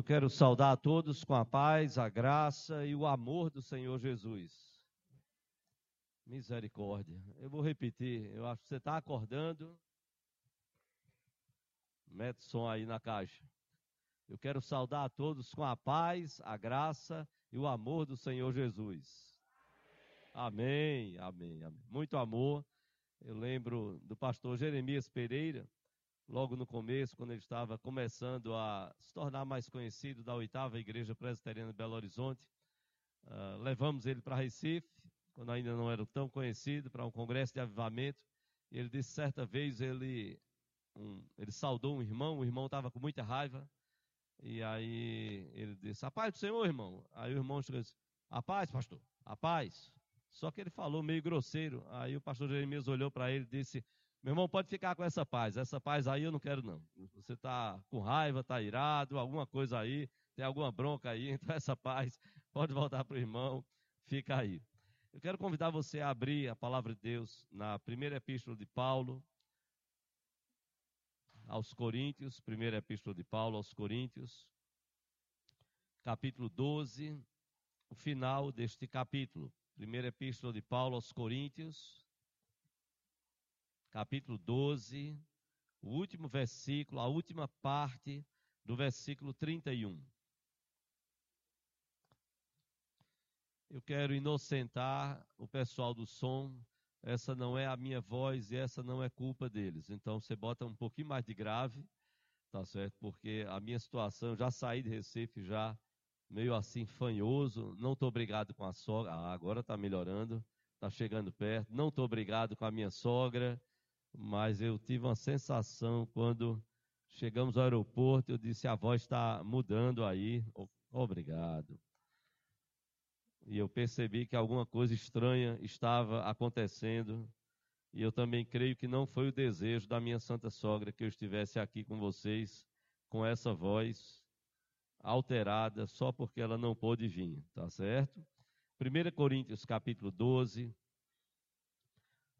Eu quero saudar a todos com a paz, a graça e o amor do Senhor Jesus. Misericórdia. Eu vou repetir. Eu acho que você está acordando. Mete som aí na caixa. Eu quero saudar a todos com a paz, a graça e o amor do Senhor Jesus. Amém, amém, amém. Muito amor. Eu lembro do pastor Jeremias Pereira logo no começo, quando ele estava começando a se tornar mais conhecido da oitava Igreja Presbiteriana de Belo Horizonte. Uh, levamos ele para Recife, quando ainda não era tão conhecido, para um congresso de avivamento. E ele disse certa vez, ele, um, ele saudou um irmão, o irmão estava com muita raiva. E aí ele disse, a paz do Senhor, irmão. Aí o irmão chegou e disse, a paz, pastor, a paz. Só que ele falou meio grosseiro. Aí o pastor Jeremias olhou para ele e disse, meu irmão, pode ficar com essa paz. Essa paz aí eu não quero, não. Você está com raiva, está irado, alguma coisa aí, tem alguma bronca aí, então essa paz pode voltar para o irmão, fica aí. Eu quero convidar você a abrir a palavra de Deus na primeira epístola de Paulo aos Coríntios, primeira epístola de Paulo aos Coríntios, capítulo 12, o final deste capítulo. Primeira epístola de Paulo aos Coríntios, capítulo 12, o último versículo, a última parte do versículo 31. Eu quero inocentar o pessoal do som. Essa não é a minha voz e essa não é culpa deles. Então você bota um pouquinho mais de grave, tá certo? Porque a minha situação, já saí de Recife já meio assim fanhoso, não estou obrigado com a sogra, ah, agora está melhorando, está chegando perto, não estou obrigado com a minha sogra, mas eu tive uma sensação quando chegamos ao aeroporto, eu disse, a voz está mudando aí, obrigado. E eu percebi que alguma coisa estranha estava acontecendo, e eu também creio que não foi o desejo da minha santa sogra que eu estivesse aqui com vocês, com essa voz alterada, só porque ela não pôde vir, tá certo? 1 Coríntios capítulo 12,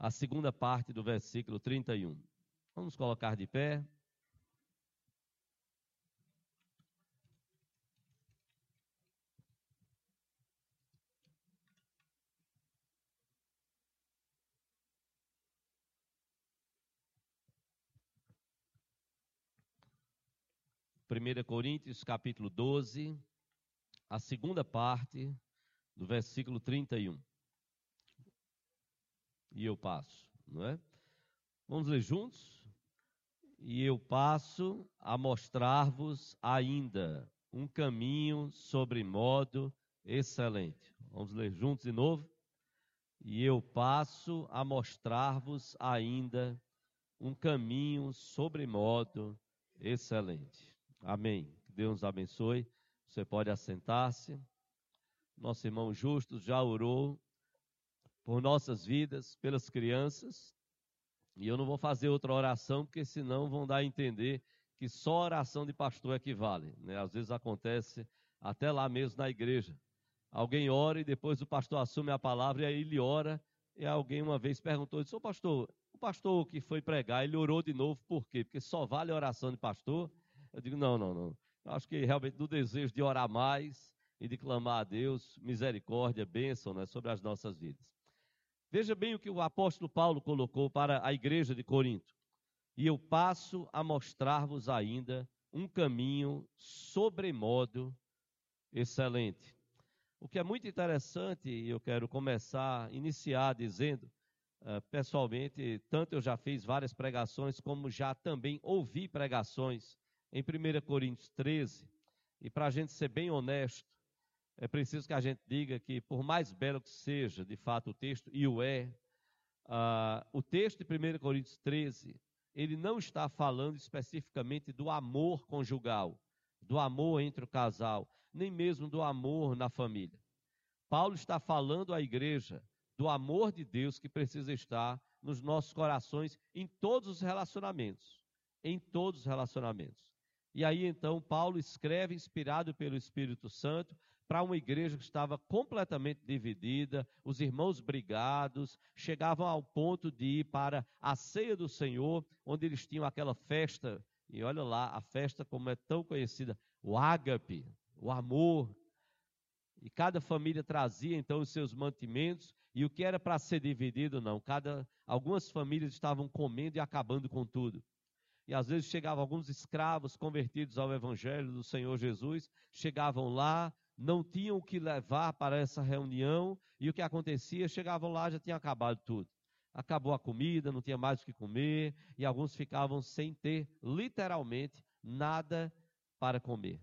a segunda parte do versículo 31. Vamos colocar de pé. Primeira Coríntios, capítulo 12, a segunda parte do versículo 31 e eu passo, não é? Vamos ler juntos? E eu passo a mostrar-vos ainda um caminho sobre modo excelente. Vamos ler juntos de novo? E eu passo a mostrar-vos ainda um caminho sobre modo excelente. Amém. Que Deus abençoe. Você pode assentar-se. Nosso irmão Justo já orou por nossas vidas, pelas crianças. E eu não vou fazer outra oração, porque senão vão dar a entender que só oração de pastor equivale. Né? Às vezes acontece até lá mesmo na igreja. Alguém ora e depois o pastor assume a palavra e aí ele ora. E alguém uma vez perguntou, disse, pastor, o pastor que foi pregar, ele orou de novo, por quê? Porque só vale oração de pastor? Eu digo, não, não, não. Eu acho que realmente do desejo de orar mais e de clamar a Deus misericórdia, bênção né, sobre as nossas vidas. Veja bem o que o apóstolo Paulo colocou para a igreja de Corinto. E eu passo a mostrar-vos ainda um caminho sobremodo excelente. O que é muito interessante, e eu quero começar, iniciar dizendo, uh, pessoalmente, tanto eu já fiz várias pregações, como já também ouvi pregações em 1 Coríntios 13, e para a gente ser bem honesto, é preciso que a gente diga que, por mais belo que seja, de fato, o texto, e o é, uh, o texto de 1 Coríntios 13, ele não está falando especificamente do amor conjugal, do amor entre o casal, nem mesmo do amor na família. Paulo está falando à igreja do amor de Deus que precisa estar nos nossos corações em todos os relacionamentos. Em todos os relacionamentos. E aí então Paulo escreve, inspirado pelo Espírito Santo, para uma igreja que estava completamente dividida, os irmãos brigados, chegavam ao ponto de ir para a ceia do Senhor, onde eles tinham aquela festa, e olha lá, a festa como é tão conhecida, o ágape, o amor. E cada família trazia então os seus mantimentos e o que era para ser dividido não. Cada algumas famílias estavam comendo e acabando com tudo. E às vezes chegavam alguns escravos convertidos ao evangelho do Senhor Jesus, chegavam lá, não tinham o que levar para essa reunião, e o que acontecia? Chegavam lá, já tinha acabado tudo. Acabou a comida, não tinha mais o que comer, e alguns ficavam sem ter, literalmente, nada para comer.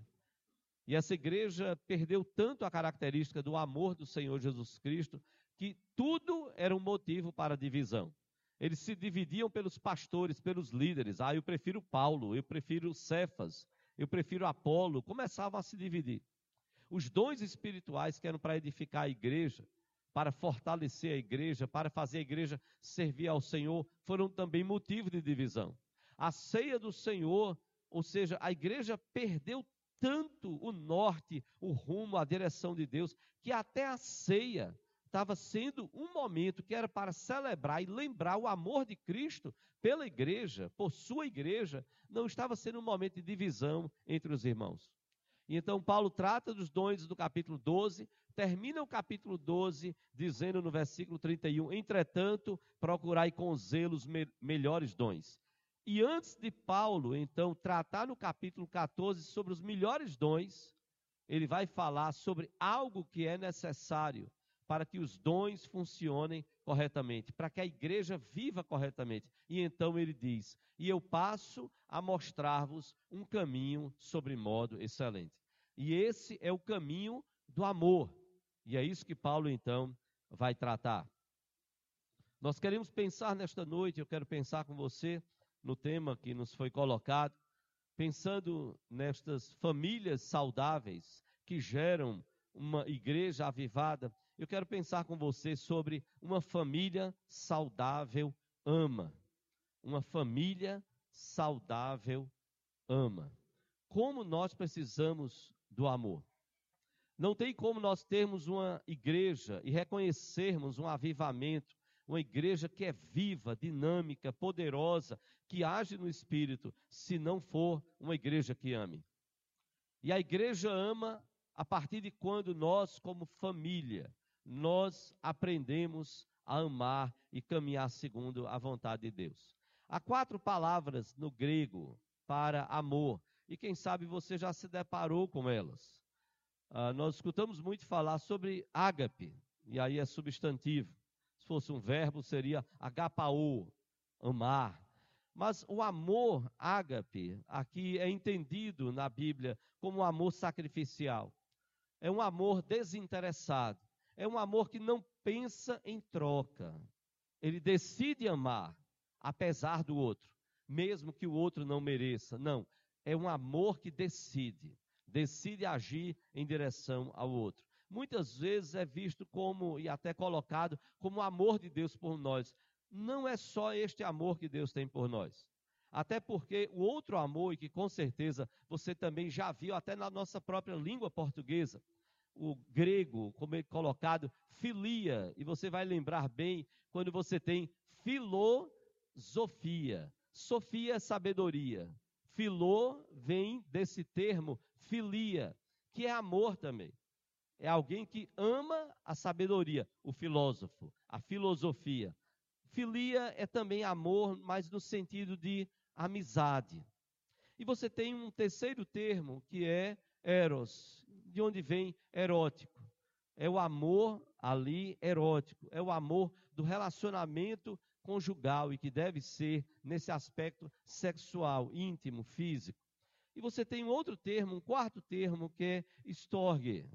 E essa igreja perdeu tanto a característica do amor do Senhor Jesus Cristo, que tudo era um motivo para divisão. Eles se dividiam pelos pastores, pelos líderes. Ah, eu prefiro Paulo, eu prefiro Cefas, eu prefiro Apolo. Começavam a se dividir. Os dons espirituais que eram para edificar a igreja, para fortalecer a igreja, para fazer a igreja servir ao Senhor, foram também motivo de divisão. A ceia do Senhor, ou seja, a igreja perdeu tanto o norte, o rumo, a direção de Deus, que até a ceia estava sendo um momento que era para celebrar e lembrar o amor de Cristo pela igreja, por sua igreja, não estava sendo um momento de divisão entre os irmãos. Então Paulo trata dos dons do capítulo 12, termina o capítulo 12 dizendo no versículo 31: Entretanto, procurai com zelo os me melhores dons. E antes de Paulo, então, tratar no capítulo 14 sobre os melhores dons, ele vai falar sobre algo que é necessário para que os dons funcionem corretamente, para que a igreja viva corretamente. E então ele diz: E eu passo a mostrar-vos um caminho sobre modo excelente. E esse é o caminho do amor. E é isso que Paulo então vai tratar. Nós queremos pensar nesta noite, eu quero pensar com você no tema que nos foi colocado, pensando nestas famílias saudáveis que geram uma igreja avivada eu quero pensar com você sobre uma família saudável ama. Uma família saudável ama. Como nós precisamos do amor. Não tem como nós termos uma igreja e reconhecermos um avivamento, uma igreja que é viva, dinâmica, poderosa, que age no espírito, se não for uma igreja que ame. E a igreja ama a partir de quando nós, como família, nós aprendemos a amar e caminhar segundo a vontade de Deus. Há quatro palavras no grego para amor, e quem sabe você já se deparou com elas. Uh, nós escutamos muito falar sobre ágape, e aí é substantivo. Se fosse um verbo, seria agapao, amar. Mas o amor ágape, aqui é entendido na Bíblia como um amor sacrificial. É um amor desinteressado é um amor que não pensa em troca. Ele decide amar, apesar do outro, mesmo que o outro não mereça. Não, é um amor que decide, decide agir em direção ao outro. Muitas vezes é visto como, e até colocado, como o amor de Deus por nós. Não é só este amor que Deus tem por nós. Até porque o outro amor, e que com certeza você também já viu até na nossa própria língua portuguesa, o grego, como é colocado, filia, e você vai lembrar bem quando você tem filosofia. Sofia é sabedoria. Filô vem desse termo filia, que é amor também. É alguém que ama a sabedoria, o filósofo, a filosofia. Filia é também amor, mas no sentido de amizade. E você tem um terceiro termo que é eros, de onde vem erótico. É o amor ali erótico, é o amor do relacionamento conjugal e que deve ser nesse aspecto sexual, íntimo, físico. E você tem um outro termo, um quarto termo, que é storge.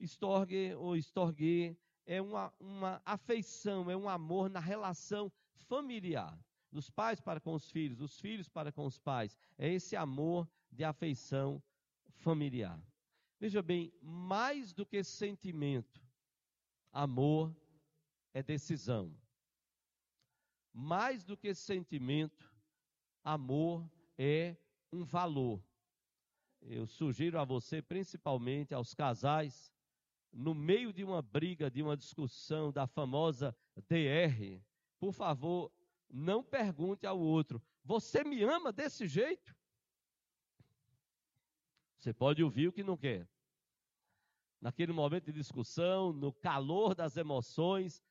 Storge ou storge é uma, uma afeição, é um amor na relação familiar. Dos pais para com os filhos, dos filhos para com os pais. É esse amor de afeição familiar. Veja bem, mais do que sentimento, amor é decisão. Mais do que sentimento, amor é um valor. Eu sugiro a você, principalmente aos casais, no meio de uma briga, de uma discussão da famosa DR, por favor, não pergunte ao outro: Você me ama desse jeito? Você pode ouvir o que não quer. Naquele momento de discussão, no calor das emoções,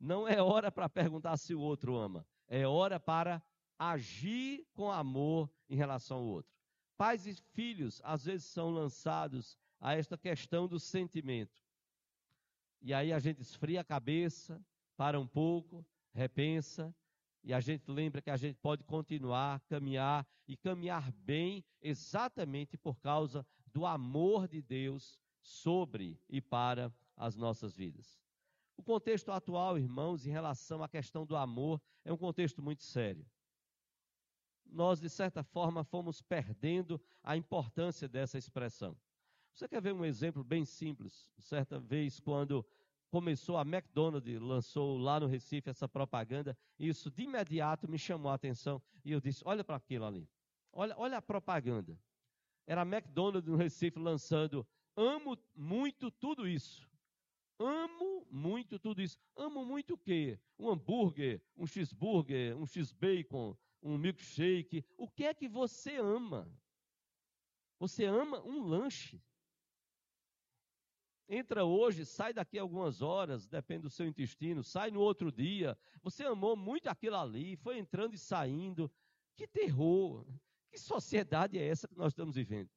não é hora para perguntar se o outro ama, é hora para agir com amor em relação ao outro. Pais e filhos às vezes são lançados a esta questão do sentimento. E aí a gente esfria a cabeça, para um pouco, repensa, e a gente lembra que a gente pode continuar, caminhar e caminhar bem, exatamente por causa do amor de Deus sobre e para as nossas vidas. O contexto atual, irmãos, em relação à questão do amor, é um contexto muito sério. Nós, de certa forma, fomos perdendo a importância dessa expressão. Você quer ver um exemplo bem simples? Certa vez, quando começou a McDonald's, lançou lá no Recife essa propaganda, isso de imediato me chamou a atenção e eu disse: olha para aquilo ali, olha, olha a propaganda. Era a McDonald's no Recife lançando: amo muito tudo isso. Amo muito tudo isso. Amo muito o quê? Um hambúrguer, um cheeseburger, um x-bacon, um milkshake. O que é que você ama? Você ama um lanche entra hoje, sai daqui algumas horas, depende do seu intestino, sai no outro dia. Você amou muito aquilo ali, foi entrando e saindo. Que terror! Que sociedade é essa que nós estamos vivendo?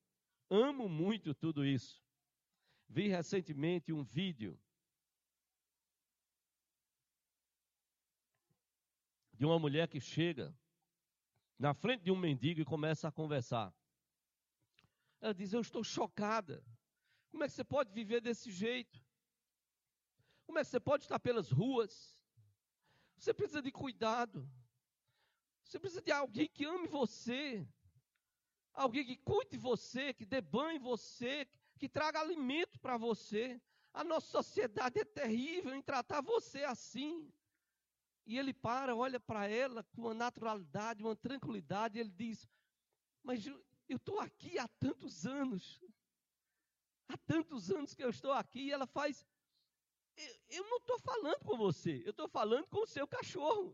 Amo muito tudo isso. Vi recentemente um vídeo de uma mulher que chega na frente de um mendigo e começa a conversar. Ela diz: Eu estou chocada. Como é que você pode viver desse jeito? Como é que você pode estar pelas ruas? Você precisa de cuidado. Você precisa de alguém que ame você. Alguém que cuide de você, que dê banho em você, que traga alimento para você. A nossa sociedade é terrível em tratar você assim. E ele para, olha para ela com uma naturalidade, uma tranquilidade, e ele diz: Mas eu estou aqui há tantos anos. Há tantos anos que eu estou aqui e ela faz. Eu, eu não estou falando com você, eu estou falando com o seu cachorro.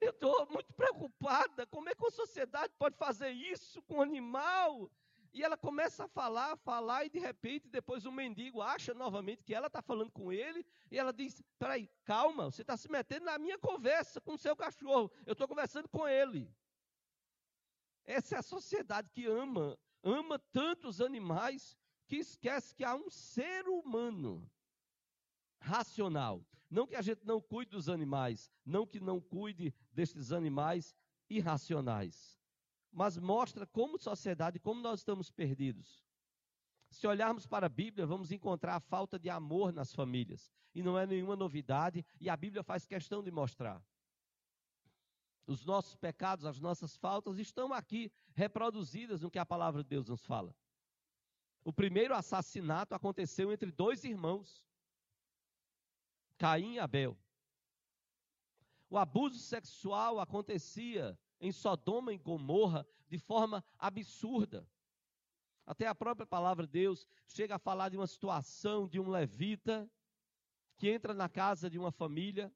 Eu estou muito preocupada. Como é que a sociedade pode fazer isso com um animal? E ela começa a falar, falar, e de repente, depois o mendigo acha novamente que ela está falando com ele, e ela diz: Peraí, calma, você está se metendo na minha conversa com o seu cachorro, eu estou conversando com ele. Essa é a sociedade que ama, ama tantos animais, que esquece que há um ser humano racional. Não que a gente não cuide dos animais, não que não cuide destes animais irracionais, mas mostra como sociedade, como nós estamos perdidos. Se olharmos para a Bíblia, vamos encontrar a falta de amor nas famílias. E não é nenhuma novidade, e a Bíblia faz questão de mostrar. Os nossos pecados, as nossas faltas estão aqui reproduzidas no que a palavra de Deus nos fala. O primeiro assassinato aconteceu entre dois irmãos, Caim e Abel. O abuso sexual acontecia em Sodoma e Gomorra de forma absurda. Até a própria palavra de Deus chega a falar de uma situação de um levita que entra na casa de uma família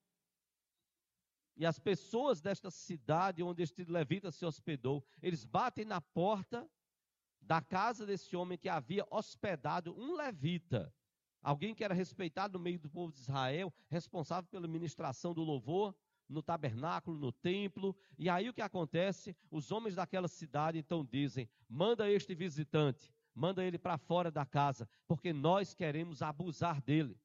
e as pessoas desta cidade onde este levita se hospedou, eles batem na porta da casa desse homem que havia hospedado um levita, alguém que era respeitado no meio do povo de Israel, responsável pela ministração do louvor no tabernáculo, no templo. E aí o que acontece? Os homens daquela cidade então dizem: manda este visitante, manda ele para fora da casa, porque nós queremos abusar dele.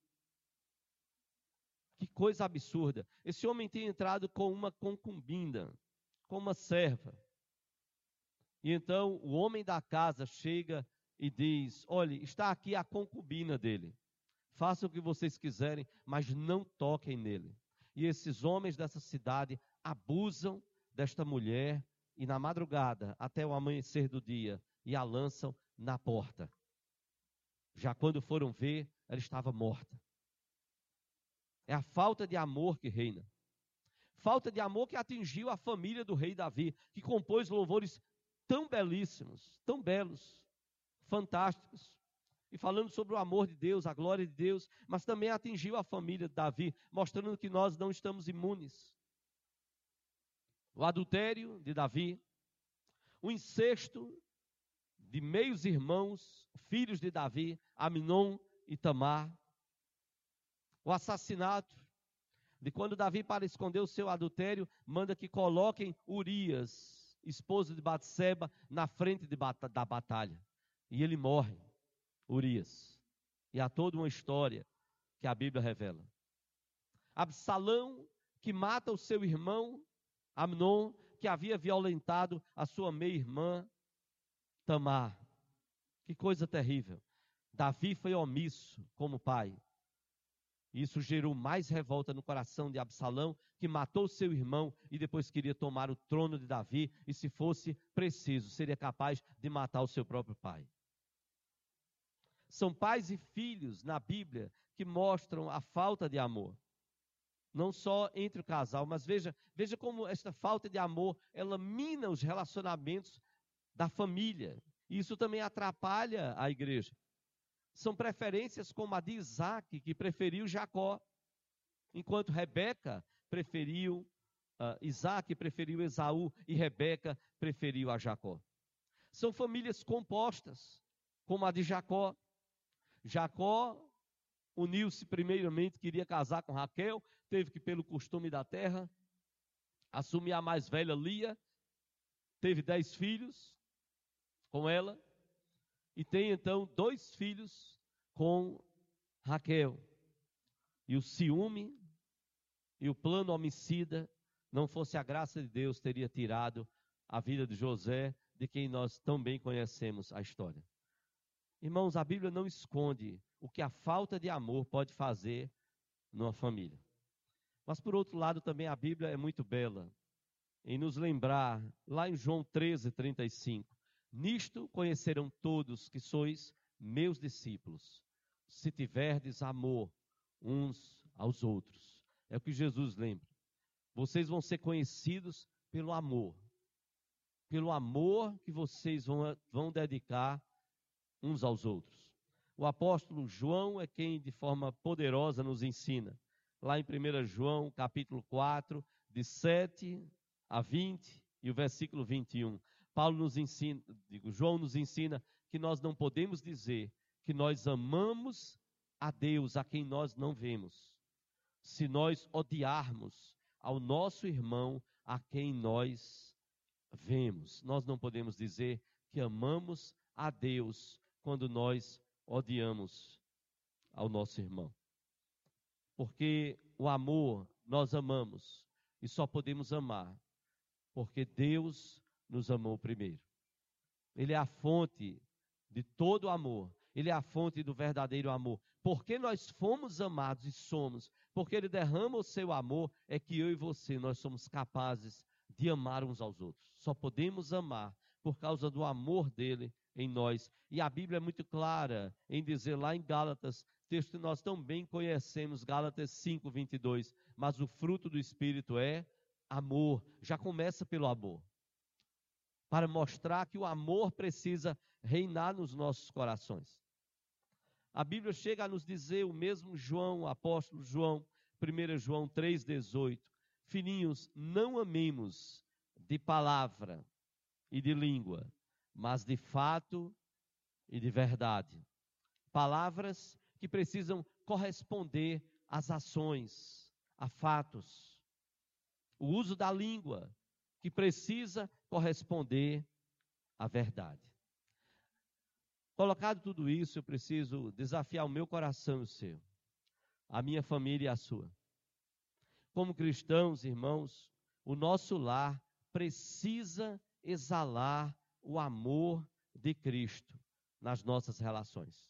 Que coisa absurda. Esse homem tem entrado com uma concubina, com uma serva. E então o homem da casa chega e diz: Olhe, está aqui a concubina dele. Façam o que vocês quiserem, mas não toquem nele. E esses homens dessa cidade abusam desta mulher e na madrugada, até o amanhecer do dia, e a lançam na porta. Já quando foram ver, ela estava morta. É a falta de amor que reina. Falta de amor que atingiu a família do rei Davi, que compôs louvores tão belíssimos, tão belos, fantásticos. E falando sobre o amor de Deus, a glória de Deus, mas também atingiu a família de Davi, mostrando que nós não estamos imunes. O adultério de Davi, o incesto de meios irmãos, filhos de Davi, Aminon e Tamar. O assassinato de quando Davi, para esconder o seu adultério, manda que coloquem Urias, esposo de Batseba, na frente de, da batalha. E ele morre, Urias. E há toda uma história que a Bíblia revela. Absalão, que mata o seu irmão, Amnon, que havia violentado a sua meia-irmã, Tamar. Que coisa terrível. Davi foi omisso como pai. Isso gerou mais revolta no coração de Absalão, que matou seu irmão e depois queria tomar o trono de Davi, e se fosse preciso, seria capaz de matar o seu próprio pai. São pais e filhos na Bíblia que mostram a falta de amor. Não só entre o casal, mas veja, veja como esta falta de amor, ela mina os relacionamentos da família. E isso também atrapalha a igreja. São preferências como a de Isaac, que preferiu Jacó, enquanto Rebeca preferiu, uh, Isaac preferiu Esaú e Rebeca preferiu a Jacó. São famílias compostas, como a de Jacó. Jacó uniu-se primeiramente, queria casar com Raquel, teve que, pelo costume da terra, assumir a mais velha Lia, teve dez filhos com ela, e tem então dois filhos com Raquel. E o ciúme e o plano homicida, não fosse a graça de Deus, teria tirado a vida de José, de quem nós tão bem conhecemos a história. Irmãos, a Bíblia não esconde o que a falta de amor pode fazer numa família. Mas, por outro lado, também a Bíblia é muito bela em nos lembrar, lá em João 13, 35, Nisto conhecerão todos que sois meus discípulos, se tiverdes amor uns aos outros. É o que Jesus lembra. Vocês vão ser conhecidos pelo amor. Pelo amor que vocês vão, vão dedicar uns aos outros. O apóstolo João é quem de forma poderosa nos ensina. Lá em 1 João, capítulo 4, de 7 a 20 e o versículo 21. Paulo nos ensina, digo, João nos ensina que nós não podemos dizer que nós amamos a Deus a quem nós não vemos, se nós odiarmos ao nosso irmão a quem nós vemos. Nós não podemos dizer que amamos a Deus quando nós odiamos ao nosso irmão. Porque o amor nós amamos e só podemos amar porque Deus nos amou primeiro. Ele é a fonte de todo amor. Ele é a fonte do verdadeiro amor. Porque nós fomos amados e somos, porque Ele derrama o seu amor, é que eu e você, nós somos capazes de amar uns aos outros. Só podemos amar por causa do amor dele em nós. E a Bíblia é muito clara em dizer lá em Gálatas, texto que nós também conhecemos, Gálatas 5, 22, mas o fruto do Espírito é amor. Já começa pelo amor para mostrar que o amor precisa reinar nos nossos corações. A Bíblia chega a nos dizer, o mesmo João, o apóstolo João, 1 João 3,18: Filhinhos, não amemos de palavra e de língua, mas de fato e de verdade. Palavras que precisam corresponder às ações, a fatos. O uso da língua, que precisa corresponder à verdade. Colocado tudo isso, eu preciso desafiar o meu coração e o seu, a minha família e a sua. Como cristãos, irmãos, o nosso lar precisa exalar o amor de Cristo nas nossas relações.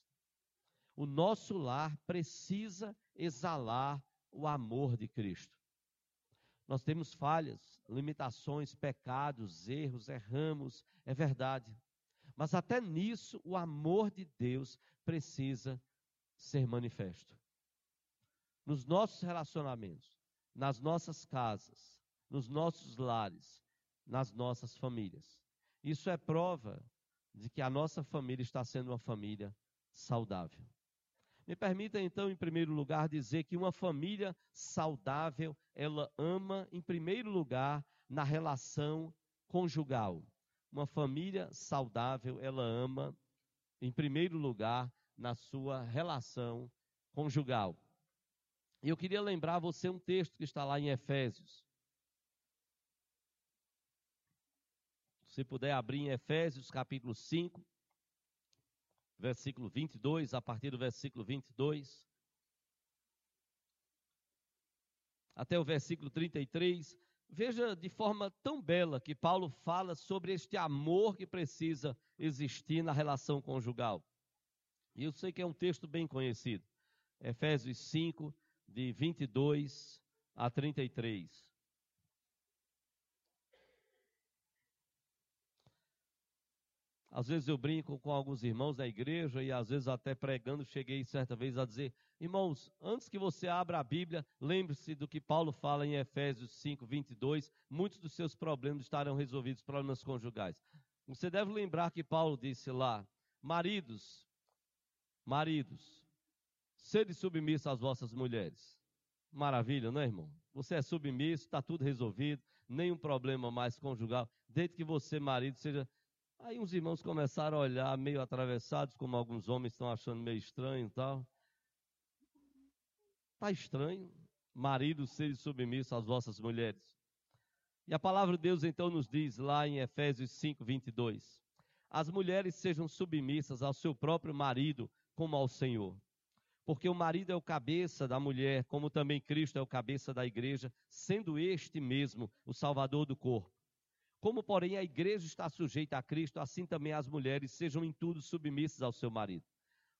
O nosso lar precisa exalar o amor de Cristo. Nós temos falhas, limitações, pecados, erros, erramos, é verdade. Mas até nisso o amor de Deus precisa ser manifesto. Nos nossos relacionamentos, nas nossas casas, nos nossos lares, nas nossas famílias. Isso é prova de que a nossa família está sendo uma família saudável. Me permita então, em primeiro lugar, dizer que uma família saudável, ela ama, em primeiro lugar, na relação conjugal. Uma família saudável, ela ama, em primeiro lugar, na sua relação conjugal. E eu queria lembrar você um texto que está lá em Efésios. Se puder abrir em Efésios capítulo 5, versículo 22, a partir do versículo 22, até o versículo 33, veja de forma tão bela que Paulo fala sobre este amor que precisa existir na relação conjugal. E eu sei que é um texto bem conhecido. Efésios 5, de 22 a 33. Às vezes eu brinco com alguns irmãos da igreja e às vezes até pregando, cheguei certa vez a dizer: irmãos, antes que você abra a Bíblia, lembre-se do que Paulo fala em Efésios 5, 22. Muitos dos seus problemas estarão resolvidos, problemas conjugais. Você deve lembrar que Paulo disse lá: maridos, maridos, sede submissos às vossas mulheres. Maravilha, não é, irmão? Você é submisso, está tudo resolvido, nenhum problema mais conjugal, desde que você, marido, seja Aí uns irmãos começaram a olhar meio atravessados, como alguns homens estão achando meio estranho e tal. Está estranho, marido ser submisso às vossas mulheres. E a palavra de Deus então nos diz lá em Efésios 5, 22. As mulheres sejam submissas ao seu próprio marido como ao Senhor. Porque o marido é o cabeça da mulher, como também Cristo é o cabeça da igreja, sendo este mesmo o salvador do corpo. Como, porém, a igreja está sujeita a Cristo, assim também as mulheres sejam em tudo submissas ao seu marido.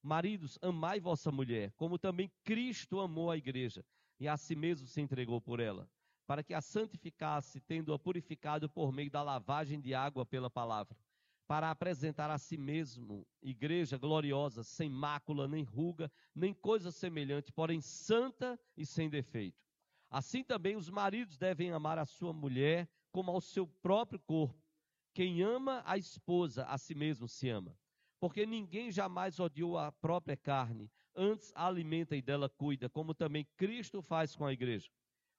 Maridos, amai vossa mulher, como também Cristo amou a igreja e a si mesmo se entregou por ela, para que a santificasse, tendo-a purificado por meio da lavagem de água pela palavra, para apresentar a si mesmo igreja gloriosa, sem mácula, nem ruga, nem coisa semelhante, porém santa e sem defeito. Assim também os maridos devem amar a sua mulher como ao seu próprio corpo. Quem ama a esposa, a si mesmo se ama. Porque ninguém jamais odiou a própria carne, antes a alimenta e dela cuida, como também Cristo faz com a igreja.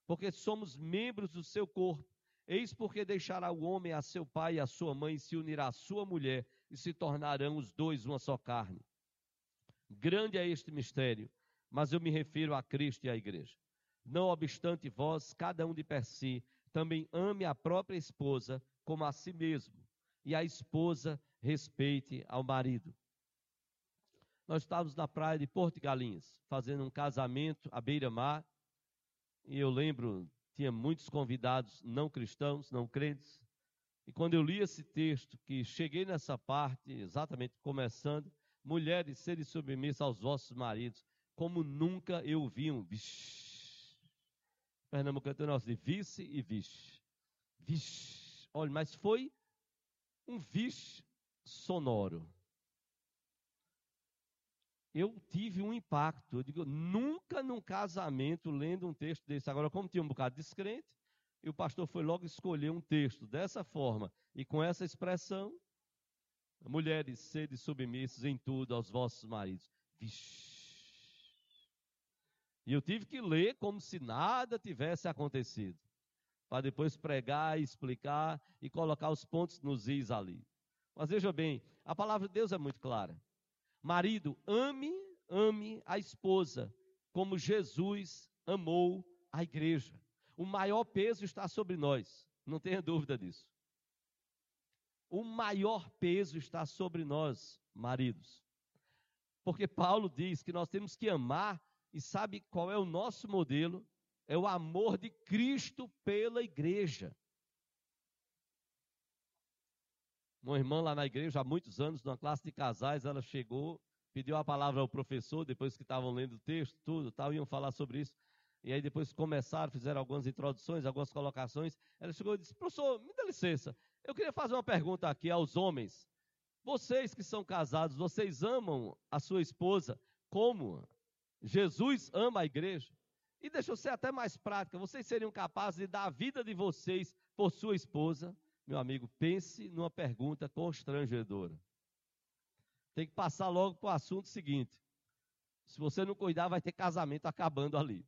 Porque somos membros do seu corpo. Eis porque deixará o homem a seu pai e a sua mãe, e se unirá à sua mulher, e se tornarão os dois uma só carne. Grande é este mistério, mas eu me refiro a Cristo e à igreja. Não obstante vós, cada um de per si, também ame a própria esposa como a si mesmo, e a esposa respeite ao marido. Nós estávamos na praia de Porto Galinhas, fazendo um casamento à beira-mar, e eu lembro, tinha muitos convidados não cristãos, não crentes, e quando eu li esse texto, que cheguei nessa parte, exatamente começando, mulheres serem submissas aos vossos maridos, como nunca eu vi um. Vixi, Pernambucano tem o nosso de vice e vixe. Vixe. Olha, mas foi um vixe sonoro. Eu tive um impacto. Eu digo, nunca num casamento lendo um texto desse. Agora, como tinha um bocado de descrente, e o pastor foi logo escolher um texto dessa forma e com essa expressão: mulheres, sede submissas em tudo aos vossos maridos. Vixe. E eu tive que ler como se nada tivesse acontecido, para depois pregar, explicar e colocar os pontos nos is ali. Mas veja bem, a palavra de Deus é muito clara. Marido, ame, ame a esposa, como Jesus amou a igreja. O maior peso está sobre nós, não tenha dúvida disso. O maior peso está sobre nós, maridos. Porque Paulo diz que nós temos que amar e sabe qual é o nosso modelo? É o amor de Cristo pela igreja. Uma irmã lá na igreja, há muitos anos, numa classe de casais, ela chegou, pediu a palavra ao professor, depois que estavam lendo o texto, tudo, tal, iam falar sobre isso. E aí depois começaram, fizeram algumas introduções, algumas colocações. Ela chegou e disse: Professor, me dá licença, eu queria fazer uma pergunta aqui aos homens. Vocês que são casados, vocês amam a sua esposa como Jesus ama a igreja. E deixa eu ser até mais prática: vocês seriam capazes de dar a vida de vocês por sua esposa? Meu amigo, pense numa pergunta constrangedora. Tem que passar logo para o assunto seguinte. Se você não cuidar, vai ter casamento acabando ali.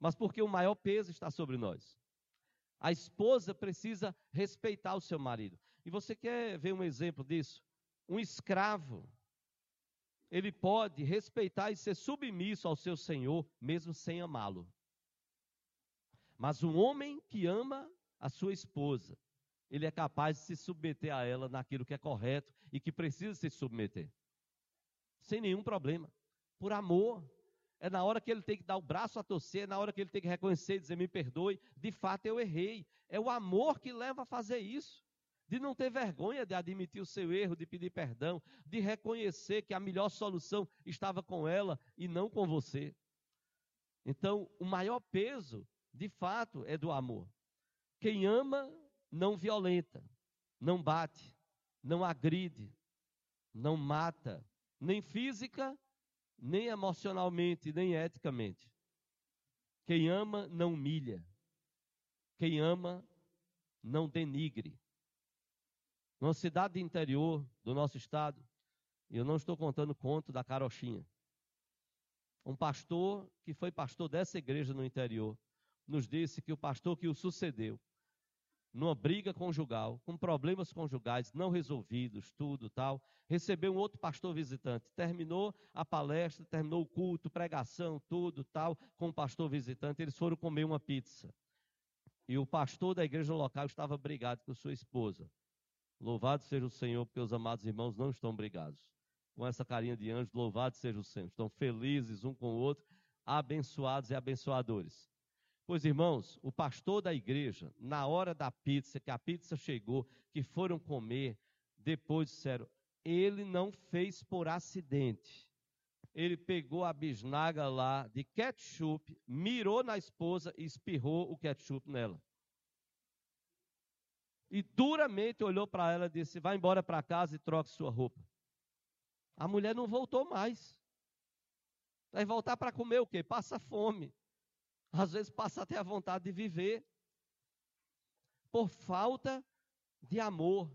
Mas porque o maior peso está sobre nós. A esposa precisa respeitar o seu marido. E você quer ver um exemplo disso? Um escravo, ele pode respeitar e ser submisso ao seu senhor, mesmo sem amá-lo. Mas um homem que ama a sua esposa, ele é capaz de se submeter a ela naquilo que é correto e que precisa se submeter. Sem nenhum problema. Por amor. É na hora que ele tem que dar o braço a torcer, é na hora que ele tem que reconhecer e dizer: me perdoe, de fato eu errei. É o amor que leva a fazer isso. De não ter vergonha de admitir o seu erro, de pedir perdão, de reconhecer que a melhor solução estava com ela e não com você. Então, o maior peso, de fato, é do amor. Quem ama não violenta, não bate, não agride, não mata, nem física, nem emocionalmente, nem eticamente. Quem ama não humilha. Quem ama não denigre. Numa cidade interior do nosso estado, e eu não estou contando conto da carochinha. Um pastor que foi pastor dessa igreja no interior nos disse que o pastor que o sucedeu numa briga conjugal, com problemas conjugais não resolvidos, tudo tal, recebeu um outro pastor visitante. Terminou a palestra, terminou o culto, pregação, tudo tal, com o pastor visitante, eles foram comer uma pizza. E o pastor da igreja local estava brigado com sua esposa. Louvado seja o Senhor, porque os amados irmãos não estão brigados. Com essa carinha de anjo, louvado seja o Senhor. Estão felizes um com o outro, abençoados e abençoadores. Pois, irmãos, o pastor da igreja, na hora da pizza, que a pizza chegou, que foram comer, depois disseram: ele não fez por acidente. Ele pegou a bisnaga lá de ketchup, mirou na esposa e espirrou o ketchup nela. E duramente olhou para ela e disse: Vai embora para casa e troque sua roupa. A mulher não voltou mais. Vai voltar para comer o quê? Passa fome. Às vezes passa até a vontade de viver por falta de amor.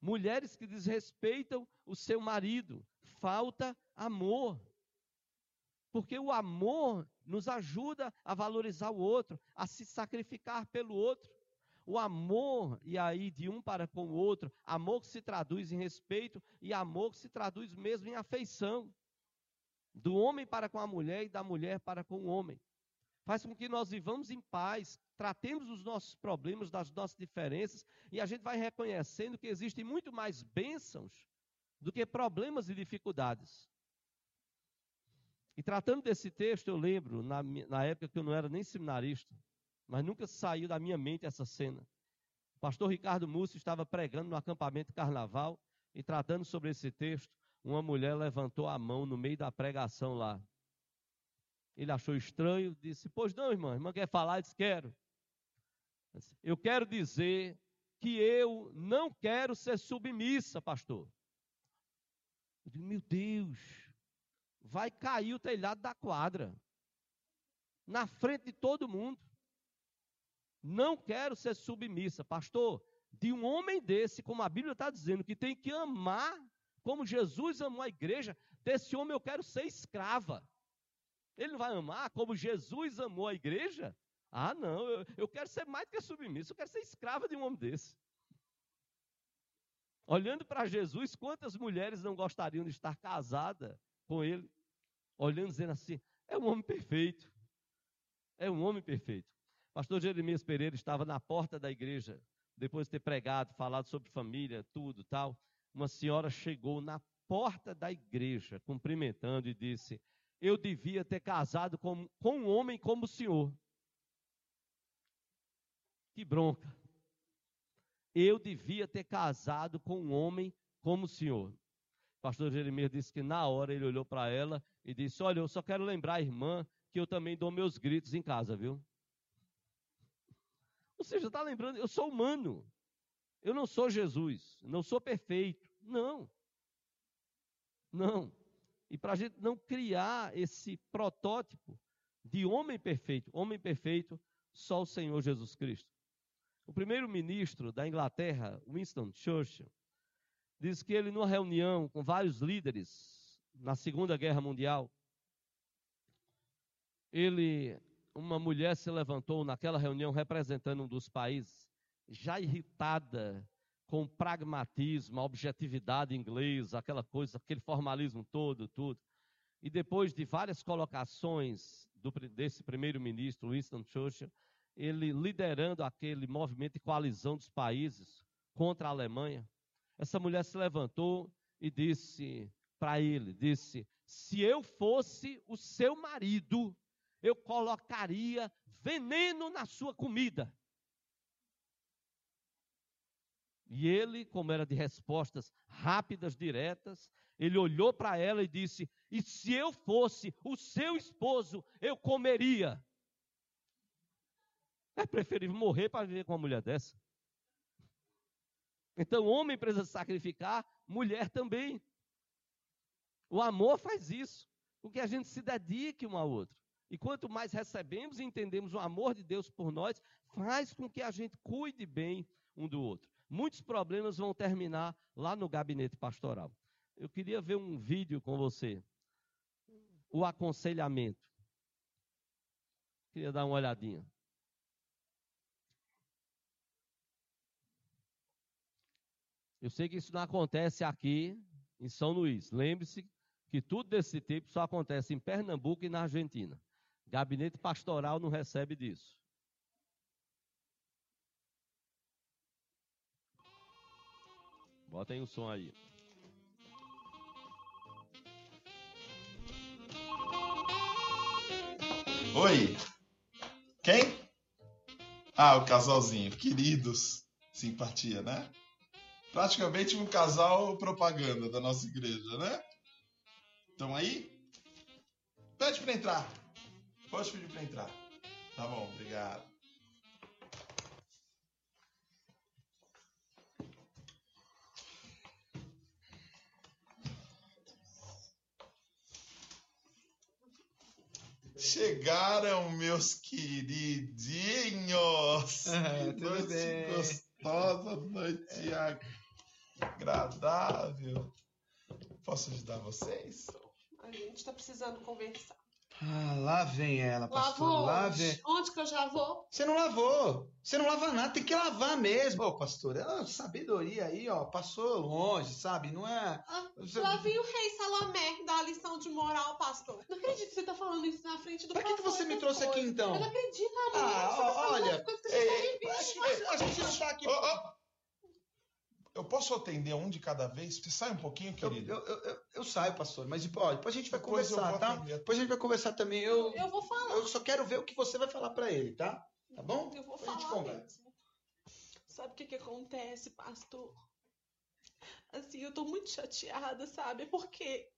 Mulheres que desrespeitam o seu marido, falta amor. Porque o amor nos ajuda a valorizar o outro, a se sacrificar pelo outro. O amor, e aí de um para com o outro, amor que se traduz em respeito e amor que se traduz mesmo em afeição. Do homem para com a mulher e da mulher para com o homem faz com que nós vivamos em paz, tratemos os nossos problemas, das nossas diferenças, e a gente vai reconhecendo que existem muito mais bênçãos do que problemas e dificuldades. E tratando desse texto, eu lembro, na, na época que eu não era nem seminarista, mas nunca saiu da minha mente essa cena. O pastor Ricardo Múcio estava pregando no acampamento carnaval e tratando sobre esse texto, uma mulher levantou a mão no meio da pregação lá. Ele achou estranho, disse: Pois não, irmã, irmã quer falar? Eu disse: Quero. Eu quero dizer que eu não quero ser submissa, pastor. Eu digo: Meu Deus, vai cair o telhado da quadra, na frente de todo mundo. Não quero ser submissa, pastor. De um homem desse, como a Bíblia está dizendo, que tem que amar como Jesus amou a igreja, desse homem eu quero ser escrava. Ele não vai amar como Jesus amou a igreja? Ah, não, eu, eu quero ser mais do que submisso, eu quero ser escrava de um homem desse. Olhando para Jesus, quantas mulheres não gostariam de estar casada com ele? Olhando, dizendo assim: é um homem perfeito. É um homem perfeito. Pastor Jeremias Pereira estava na porta da igreja, depois de ter pregado, falado sobre família, tudo tal. Uma senhora chegou na porta da igreja, cumprimentando e disse: eu devia ter casado com, com um homem como o senhor. Que bronca. Eu devia ter casado com um homem como o senhor. Pastor Jeremias disse que na hora ele olhou para ela e disse: Olha, eu só quero lembrar irmã que eu também dou meus gritos em casa, viu? Ou seja, está lembrando, eu sou humano. Eu não sou Jesus, não sou perfeito. Não. Não. E para a gente não criar esse protótipo de homem perfeito, homem perfeito, só o Senhor Jesus Cristo. O primeiro-ministro da Inglaterra, Winston Churchill, diz que ele, numa reunião com vários líderes na Segunda Guerra Mundial, ele uma mulher se levantou naquela reunião representando um dos países, já irritada com o pragmatismo, a objetividade inglesa, aquela coisa, aquele formalismo todo, tudo. E depois de várias colocações do, desse primeiro-ministro, Winston Churchill, ele liderando aquele movimento de coalizão dos países contra a Alemanha, essa mulher se levantou e disse para ele, disse: "Se eu fosse o seu marido, eu colocaria veneno na sua comida." E ele, como era de respostas rápidas, diretas, ele olhou para ela e disse: E se eu fosse o seu esposo, eu comeria. É preferível morrer para viver com uma mulher dessa. Então, homem precisa sacrificar, mulher também. O amor faz isso, porque a gente se dedique um ao outro. E quanto mais recebemos e entendemos o amor de Deus por nós, faz com que a gente cuide bem um do outro. Muitos problemas vão terminar lá no gabinete pastoral. Eu queria ver um vídeo com você. O aconselhamento. Queria dar uma olhadinha. Eu sei que isso não acontece aqui em São Luís. Lembre-se que tudo desse tipo só acontece em Pernambuco e na Argentina. Gabinete pastoral não recebe disso. Botem o som aí. Oi. Quem? Ah, o casalzinho. Queridos. Simpatia, né? Praticamente um casal propaganda da nossa igreja, né? Estão aí? Pede para entrar. Pode pedir para entrar. Tá bom, obrigado. Chegaram, meus queridinhos! Ah, que tudo noite bem. gostosa, noite agradável. Posso ajudar vocês? A gente tá precisando conversar. Ah, lá vem ela, pastor. Lavou Lá onde? vem. Onde que eu já vou? Você não lavou. Você não lava nada, tem que lavar mesmo. Ô, pastor, é uma sabedoria aí, ó. Passou longe, sabe? Não é. Ah, Você- lá vem o rei Salomé dar a lição de moral, pastor. Não acredito que você tá falando isso na frente do Pra que, que pastor, você me essas trouxe aqui então? Eu não acredito, amor. Ah, Você tá falando olha, que ei, tá A gente, a gente não tá aqui. Ó, ó. Eu posso atender um de cada vez? Você sai um pouquinho, querido? eu, eu, eu- eu saio, pastor, mas ó, depois a gente vai Depois conversar, tá? atender. Depois a gente vai conversar também. Eu, Eu vou falar. eu só quero ver o que você vai falar pra ele, tá? Tá bom? Eu vou Depois a gente falar conversa. mesmo. Sabe o que que acontece, pastor? Assim, eu tô muito chateada, sabe? Porque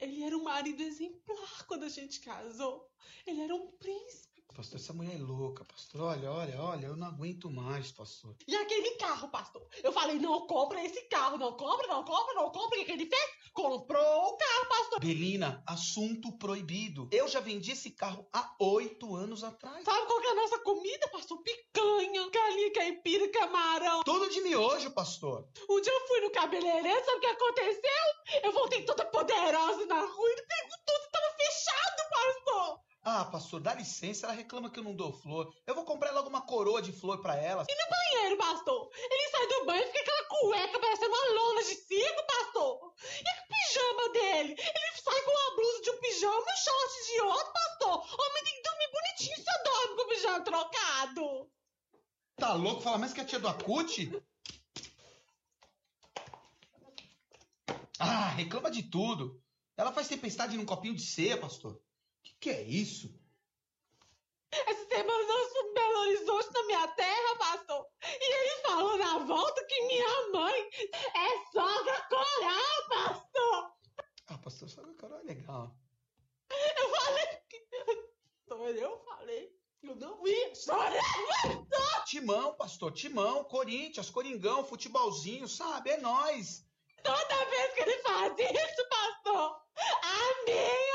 ele era um marido exemplar quando a gente casou. Ele era um príncipe. Pastor, essa mulher é louca, pastor. Olha, olha, olha, eu não aguento mais, pastor. E aquele carro, pastor? Eu falei, não compra esse carro, não compra, não compra, não compra. O que, ele fez? Comprou o carro, pastor. Belina, assunto proibido. Eu já vendi esse carro há oito anos atrás. Sabe qual que é a nossa comida, pastor? Picanha, galinha caipira, camarão. Tudo de miojo, pastor. Um dia eu fui no cabeleireiro, sabe o que aconteceu? Eu voltei toda poderosa na rua e ele perguntou se tava fechado, pastor. Ah, pastor, dá licença, ela reclama que eu não dou flor. Eu vou comprar logo uma coroa de flor pra ela. Banheiro, pastor. Ele sai do banho e fica aquela cueca parecendo uma lona de circo, pastor. E o pijama dele? Ele sai com uma blusa de um pijama e um short de outro, pastor. Homem tem que dormir bonitinho, só dorme com o pijama trocado. Tá louco? Fala mais que a tia do Acute? Ah, reclama de tudo. Ela faz tempestade num copinho de ceia, pastor. Que que é isso? Essa semana nós fomos em Belo Horizonte na minha terra, pastor. E ele falou na volta que minha mãe é sogra coral, pastor. Ah, pastor, sabe que é legal. Eu falei que... Pastor, eu falei eu não ia chorar. Timão, pastor, timão, Corinthians, Coringão, futebolzinho, sabe? É nóis. Toda vez que ele faz isso, pastor, a minha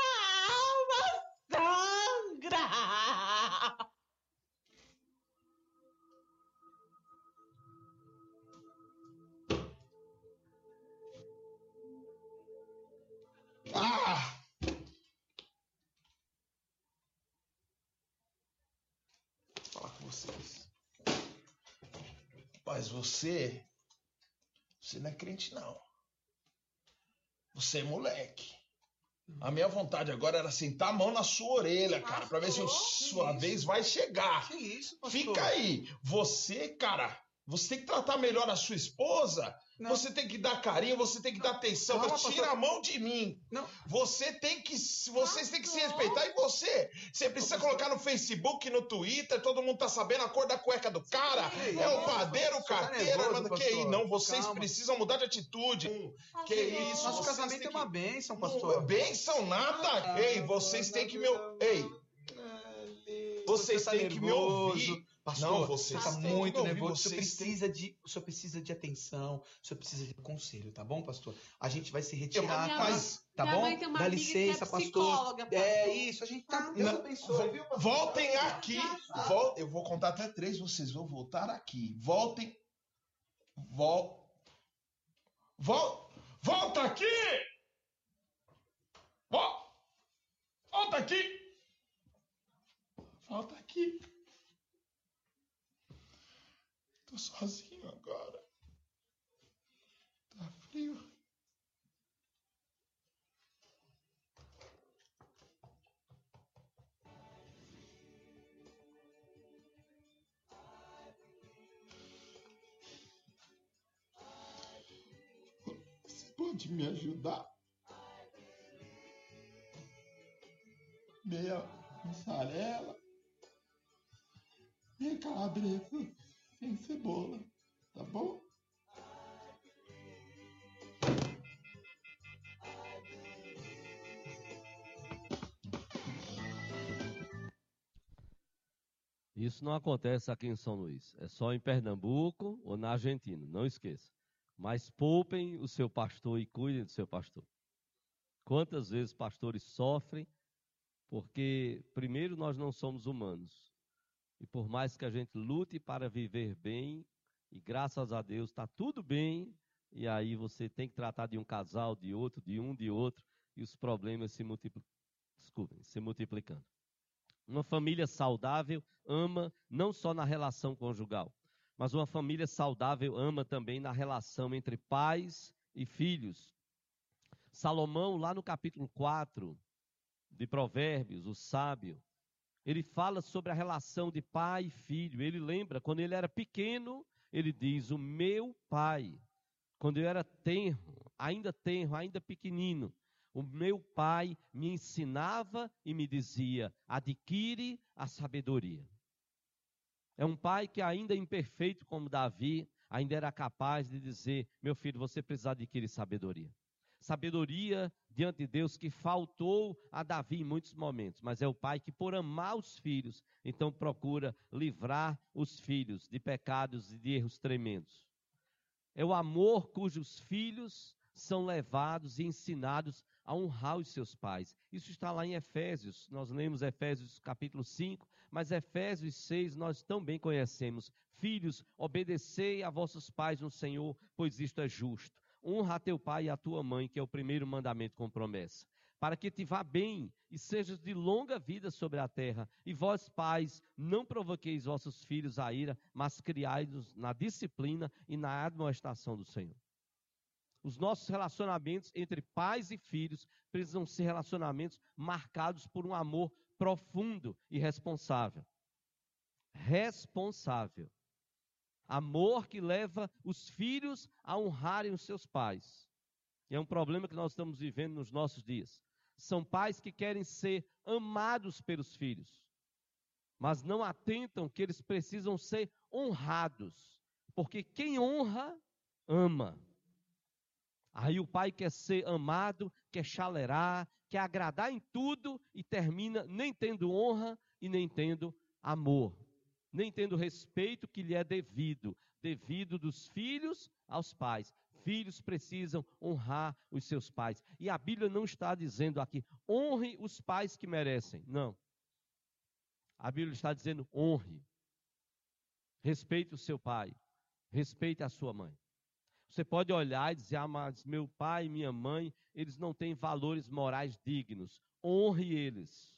você. Você não é crente, não. Você é moleque. A minha vontade agora era sentar a mão na sua orelha, cara, pra ver se a sua vez vai chegar. Fica aí. Você, cara, você tem que tratar melhor a sua esposa. Não. Você tem que dar carinho, você tem que dar atenção. Calma, tira a mão de mim. Não. Você tem que, vocês têm que se respeitar. E você? Você precisa colocar no Facebook, no Twitter, todo mundo tá sabendo a cor da cueca do cara. Que É o padeiro, o tá carteiro. nervoso, mano, que pastor? não, vocês Calma. precisam mudar de atitude. Que isso, Nosso vocês casamento têm é uma que- bênção, Não, pastor. Benção nada. Ah, Ei, vocês têm que me. Ei, Você vocês tá têm que me ouvir. Pastor, Não, você tá que muito nervoso. Têm- precisa de, o senhor precisa de atenção, o senhor precisa de conselho, tá bom, pastor? A gente vai se retirar, Minha tá? mas Tá Minha bom? Dá que licença, é pastor. psicóloga, É pastor. isso, a gente tá. Tá. Deus Não, abençoe, viu, pastor? Voltem aqui. Vol- eu vou contar até três, vocês vão voltar aqui. Voltem. Vol... Vol... Volta aqui! Vol... Volta aqui! Volta aqui. Sozinho agora. Tá frio. Você pode me ajudar? Meia mussarela. Meia calabresa cebola, tá bom? Isso não acontece aqui em São Luís. É só em Pernambuco ou na Argentina. Não esqueça. Mas poupem o seu pastor e cuidem do seu pastor. Quantas vezes pastores sofrem porque, primeiro, nós não somos humanos. E por mais que a gente lute para viver bem, e graças a Deus está tudo bem, e aí você tem que tratar de um casal, de outro, de um, de outro, e os problemas se. Desculpem, se multiplicando. Uma família saudável ama não só na relação conjugal, mas uma família saudável ama também na relação entre pais e filhos. Salomão, lá no capítulo 4 de Provérbios, o sábio, ele fala sobre a relação de pai e filho. Ele lembra, quando ele era pequeno, ele diz: O meu pai, quando eu era tenro, ainda tenro, ainda pequenino, o meu pai me ensinava e me dizia: adquire a sabedoria. É um pai que, ainda imperfeito como Davi, ainda era capaz de dizer: meu filho, você precisa adquirir sabedoria. Sabedoria diante de Deus que faltou a Davi em muitos momentos, mas é o pai que, por amar os filhos, então procura livrar os filhos de pecados e de erros tremendos. É o amor cujos filhos são levados e ensinados a honrar os seus pais. Isso está lá em Efésios. Nós lemos Efésios capítulo 5, mas Efésios 6 nós também conhecemos. Filhos, obedecei a vossos pais no Senhor, pois isto é justo. Honra a teu pai e a tua mãe, que é o primeiro mandamento com promessa. Para que te vá bem e sejas de longa vida sobre a terra. E vós, pais, não provoqueis vossos filhos a ira, mas criai-os na disciplina e na admoestação do Senhor. Os nossos relacionamentos entre pais e filhos precisam ser relacionamentos marcados por um amor profundo e responsável. Responsável. Amor que leva os filhos a honrarem os seus pais. E é um problema que nós estamos vivendo nos nossos dias. São pais que querem ser amados pelos filhos, mas não atentam que eles precisam ser honrados. Porque quem honra, ama. Aí o pai quer ser amado, quer chaleirar, quer agradar em tudo e termina nem tendo honra e nem tendo amor, nem tendo respeito que lhe é devido, devido dos filhos aos pais. Filhos precisam honrar os seus pais. E a Bíblia não está dizendo aqui, honre os pais que merecem. Não. A Bíblia está dizendo, honre. Respeite o seu pai. Respeite a sua mãe. Você pode olhar e dizer, ah, mas meu pai e minha mãe, eles não têm valores morais dignos. Honre eles.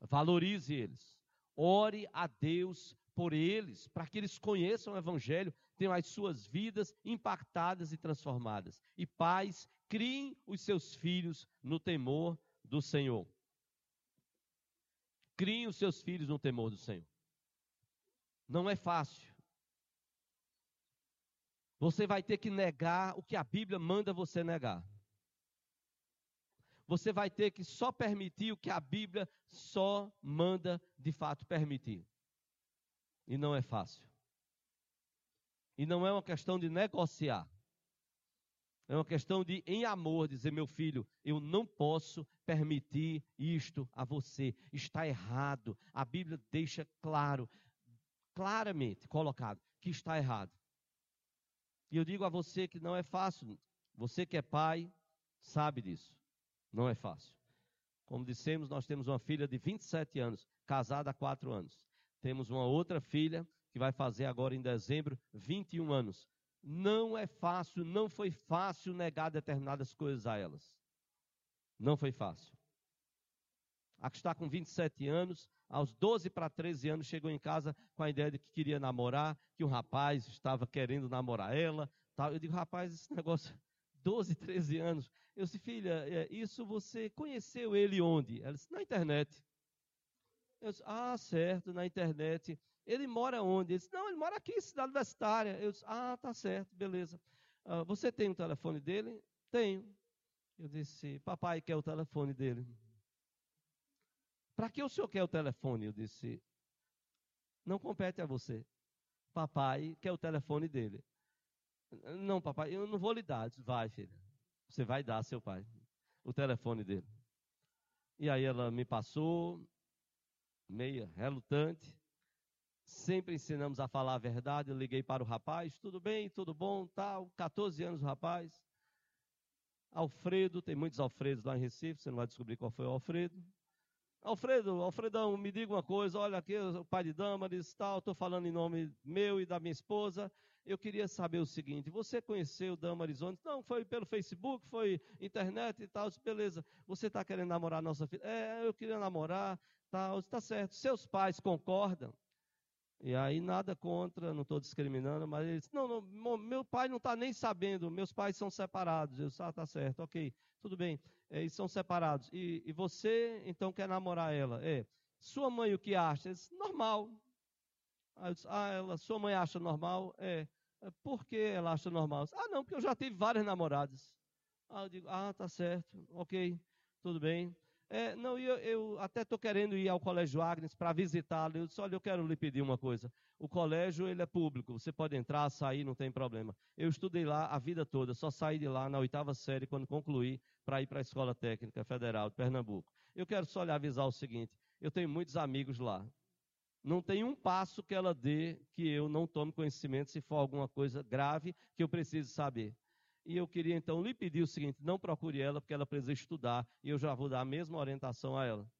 Valorize eles. Ore a Deus por eles, para que eles conheçam o Evangelho, tenham as suas vidas impactadas e transformadas. E pais, criem os seus filhos no temor do Senhor. Criem os seus filhos no temor do Senhor. Não é fácil. Você vai ter que negar o que a Bíblia manda você negar. Você vai ter que só permitir o que a Bíblia só manda de fato permitir. E não é fácil. E não é uma questão de negociar. É uma questão de, em amor, dizer: meu filho, eu não posso permitir isto a você. Está errado. A Bíblia deixa claro, claramente colocado, que está errado. E eu digo a você que não é fácil. Você que é pai, sabe disso. Não é fácil. Como dissemos, nós temos uma filha de 27 anos, casada há 4 anos. Temos uma outra filha que vai fazer agora em dezembro 21 anos. Não é fácil, não foi fácil negar determinadas coisas a elas. Não foi fácil. A que está com 27 anos, aos 12 para 13 anos, chegou em casa com a ideia de que queria namorar, que um rapaz estava querendo namorar ela. Tal. Eu digo, rapaz, esse negócio, 12, 13 anos. Eu disse, filha, é, isso você conheceu ele onde? Ela disse, na internet. Eu disse, ah, certo, na internet. Ele mora onde? Ele disse, não, ele mora aqui, cidade universitária. Eu disse, ah, tá certo, beleza. Ah, você tem o telefone dele? Tenho. Eu disse, papai quer o telefone dele. Para que o senhor quer o telefone? Eu disse, não compete a você. Papai quer o telefone dele. Não, papai, eu não vou lhe dar. Vai, filha. Você vai dar, seu pai, o telefone dele. E aí ela me passou, meia relutante. Sempre ensinamos a falar a verdade. Eu liguei para o rapaz, tudo bem, tudo bom, tal. 14 anos o rapaz. Alfredo, tem muitos Alfredos lá em Recife, você não vai descobrir qual foi o Alfredo. Alfredo, Alfredão, me diga uma coisa, olha aqui, o pai de Damaris, tal, estou falando em nome meu e da minha esposa. Eu queria saber o seguinte: você conheceu Damaris onde? Não, foi pelo Facebook, foi internet e tal. Beleza, você está querendo namorar nossa filha? É, eu queria namorar, tal, está certo. Seus pais concordam? E aí nada contra, não estou discriminando, mas ele disse, não, não, meu pai não está nem sabendo, meus pais são separados. Eu disse, ah, tá certo, ok, tudo bem, é, eles são separados. E, e, você, então, quer namorar ela? É, sua mãe o que acha? Ele disse, normal. Aí disse, ah, ela, sua mãe acha normal? É, é por que ela acha normal? Disse, ah, não, porque eu já tive várias namoradas. Ah, eu digo, ah, tá certo, ok, tudo bem. É, não, eu, eu até estou querendo ir ao Colégio Agnes para visitá-lo. Eu disse, olha, eu quero lhe pedir uma coisa. O colégio, ele é público, você pode entrar, sair, não tem problema. Eu estudei lá a vida toda, só saí de lá na oitava série, quando concluí, para ir para a Escola Técnica Federal de Pernambuco. Eu quero só lhe avisar o seguinte, eu tenho muitos amigos lá. Não tem um passo que ela dê que eu não tome conhecimento se for alguma coisa grave que eu precise saber. E eu queria então lhe pedir o seguinte: não procure ela, porque ela precisa estudar, e eu já vou dar a mesma orientação a ela.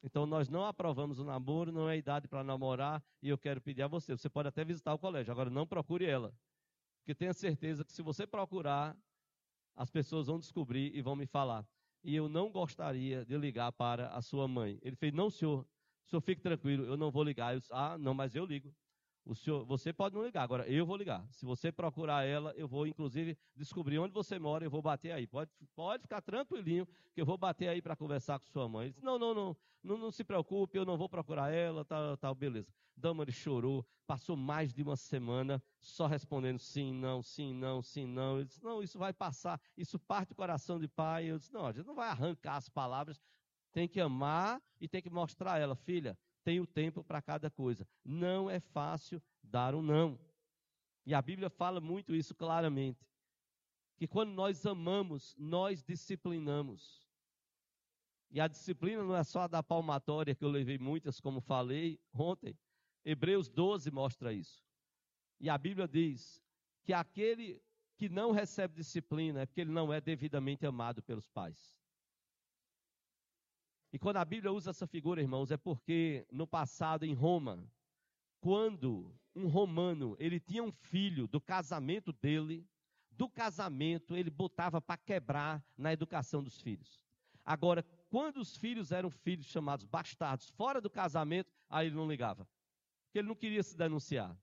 Então nós não aprovamos o namoro, não é idade para namorar, e eu quero pedir a você: você pode até visitar o colégio, agora não procure ela. Porque tenha certeza que se você procurar, as pessoas vão descobrir e vão me falar. E eu não gostaria de ligar para a sua mãe. Ele fez: não, senhor, o senhor fique tranquilo, eu não vou ligar. Eu ah, não, mas eu ligo. O senhor, você pode não ligar, agora eu vou ligar. Se você procurar ela, eu vou inclusive descobrir onde você mora, eu vou bater aí. Pode, pode ficar tranquilinho, que eu vou bater aí para conversar com sua mãe. Ele disse, não, não, não, não, não, se preocupe, eu não vou procurar ela, tal, tal, beleza. Damaris chorou, passou mais de uma semana só respondendo sim, não, sim, não, sim, não. Ele disse, não, isso vai passar, isso parte do coração de pai. Eu disse, não, a gente não vai arrancar as palavras, tem que amar e tem que mostrar a ela, filha, tem o tempo para cada coisa. Não é fácil dar um não. E a Bíblia fala muito isso claramente. Que quando nós amamos, nós disciplinamos. E a disciplina não é só da palmatória, que eu levei muitas, como falei ontem. Hebreus 12 mostra isso. E a Bíblia diz que aquele que não recebe disciplina é porque ele não é devidamente amado pelos pais. E quando a Bíblia usa essa figura, irmãos, é porque no passado em Roma, quando um romano, ele tinha um filho do casamento dele, do casamento ele botava para quebrar na educação dos filhos. Agora, quando os filhos eram filhos chamados bastardos, fora do casamento, aí ele não ligava. que ele não queria se denunciar.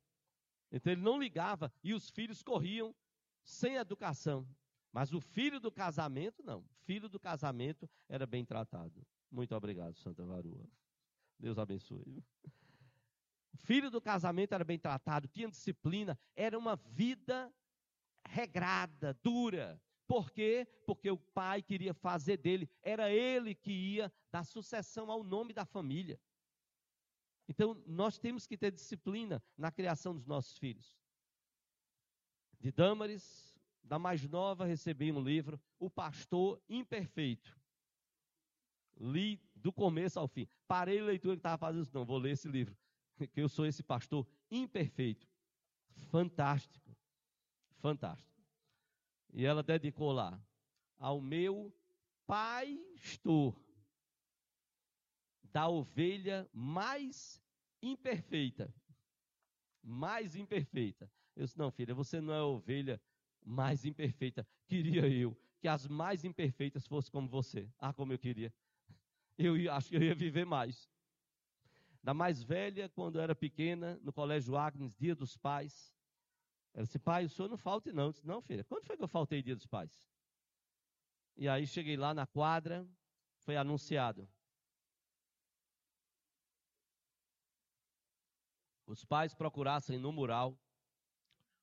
Então ele não ligava e os filhos corriam sem educação. Mas o filho do casamento, não. O filho do casamento era bem tratado. Muito obrigado, Santa Varua. Deus abençoe. O filho do casamento era bem tratado, tinha disciplina, era uma vida regrada, dura. Por quê? Porque o pai queria fazer dele, era ele que ia dar sucessão ao nome da família. Então, nós temos que ter disciplina na criação dos nossos filhos. De Dâmaris, da mais nova, recebi um livro, O Pastor Imperfeito. Li do começo ao fim. Parei a leitura que estava fazendo. Não, vou ler esse livro. Que eu sou esse pastor imperfeito. Fantástico. Fantástico. E ela dedicou lá ao meu pastor da ovelha mais imperfeita. Mais imperfeita. Eu disse, não, filha, você não é a ovelha mais imperfeita. Queria eu que as mais imperfeitas fossem como você. Ah, como eu queria. Eu acho que eu ia viver mais. Da mais velha, quando eu era pequena, no colégio Agnes, dia dos pais, ela disse, pai, o senhor não falte não. Eu disse, não, filha, quando foi que eu faltei dia dos pais? E aí cheguei lá na quadra, foi anunciado. Os pais procurassem no mural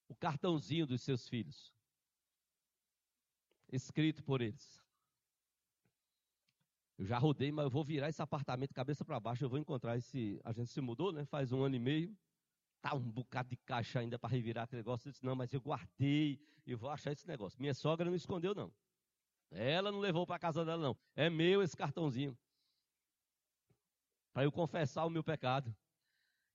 o cartãozinho dos seus filhos, escrito por eles. Eu já rodei, mas eu vou virar esse apartamento cabeça para baixo. Eu vou encontrar esse. A gente se mudou, né? Faz um ano e meio. Tá um bocado de caixa ainda para revirar aquele negócio. Eu disse, não, mas eu guardei. Eu vou achar esse negócio. Minha sogra não escondeu, não. Ela não levou para casa dela, não. É meu esse cartãozinho. Para eu confessar o meu pecado.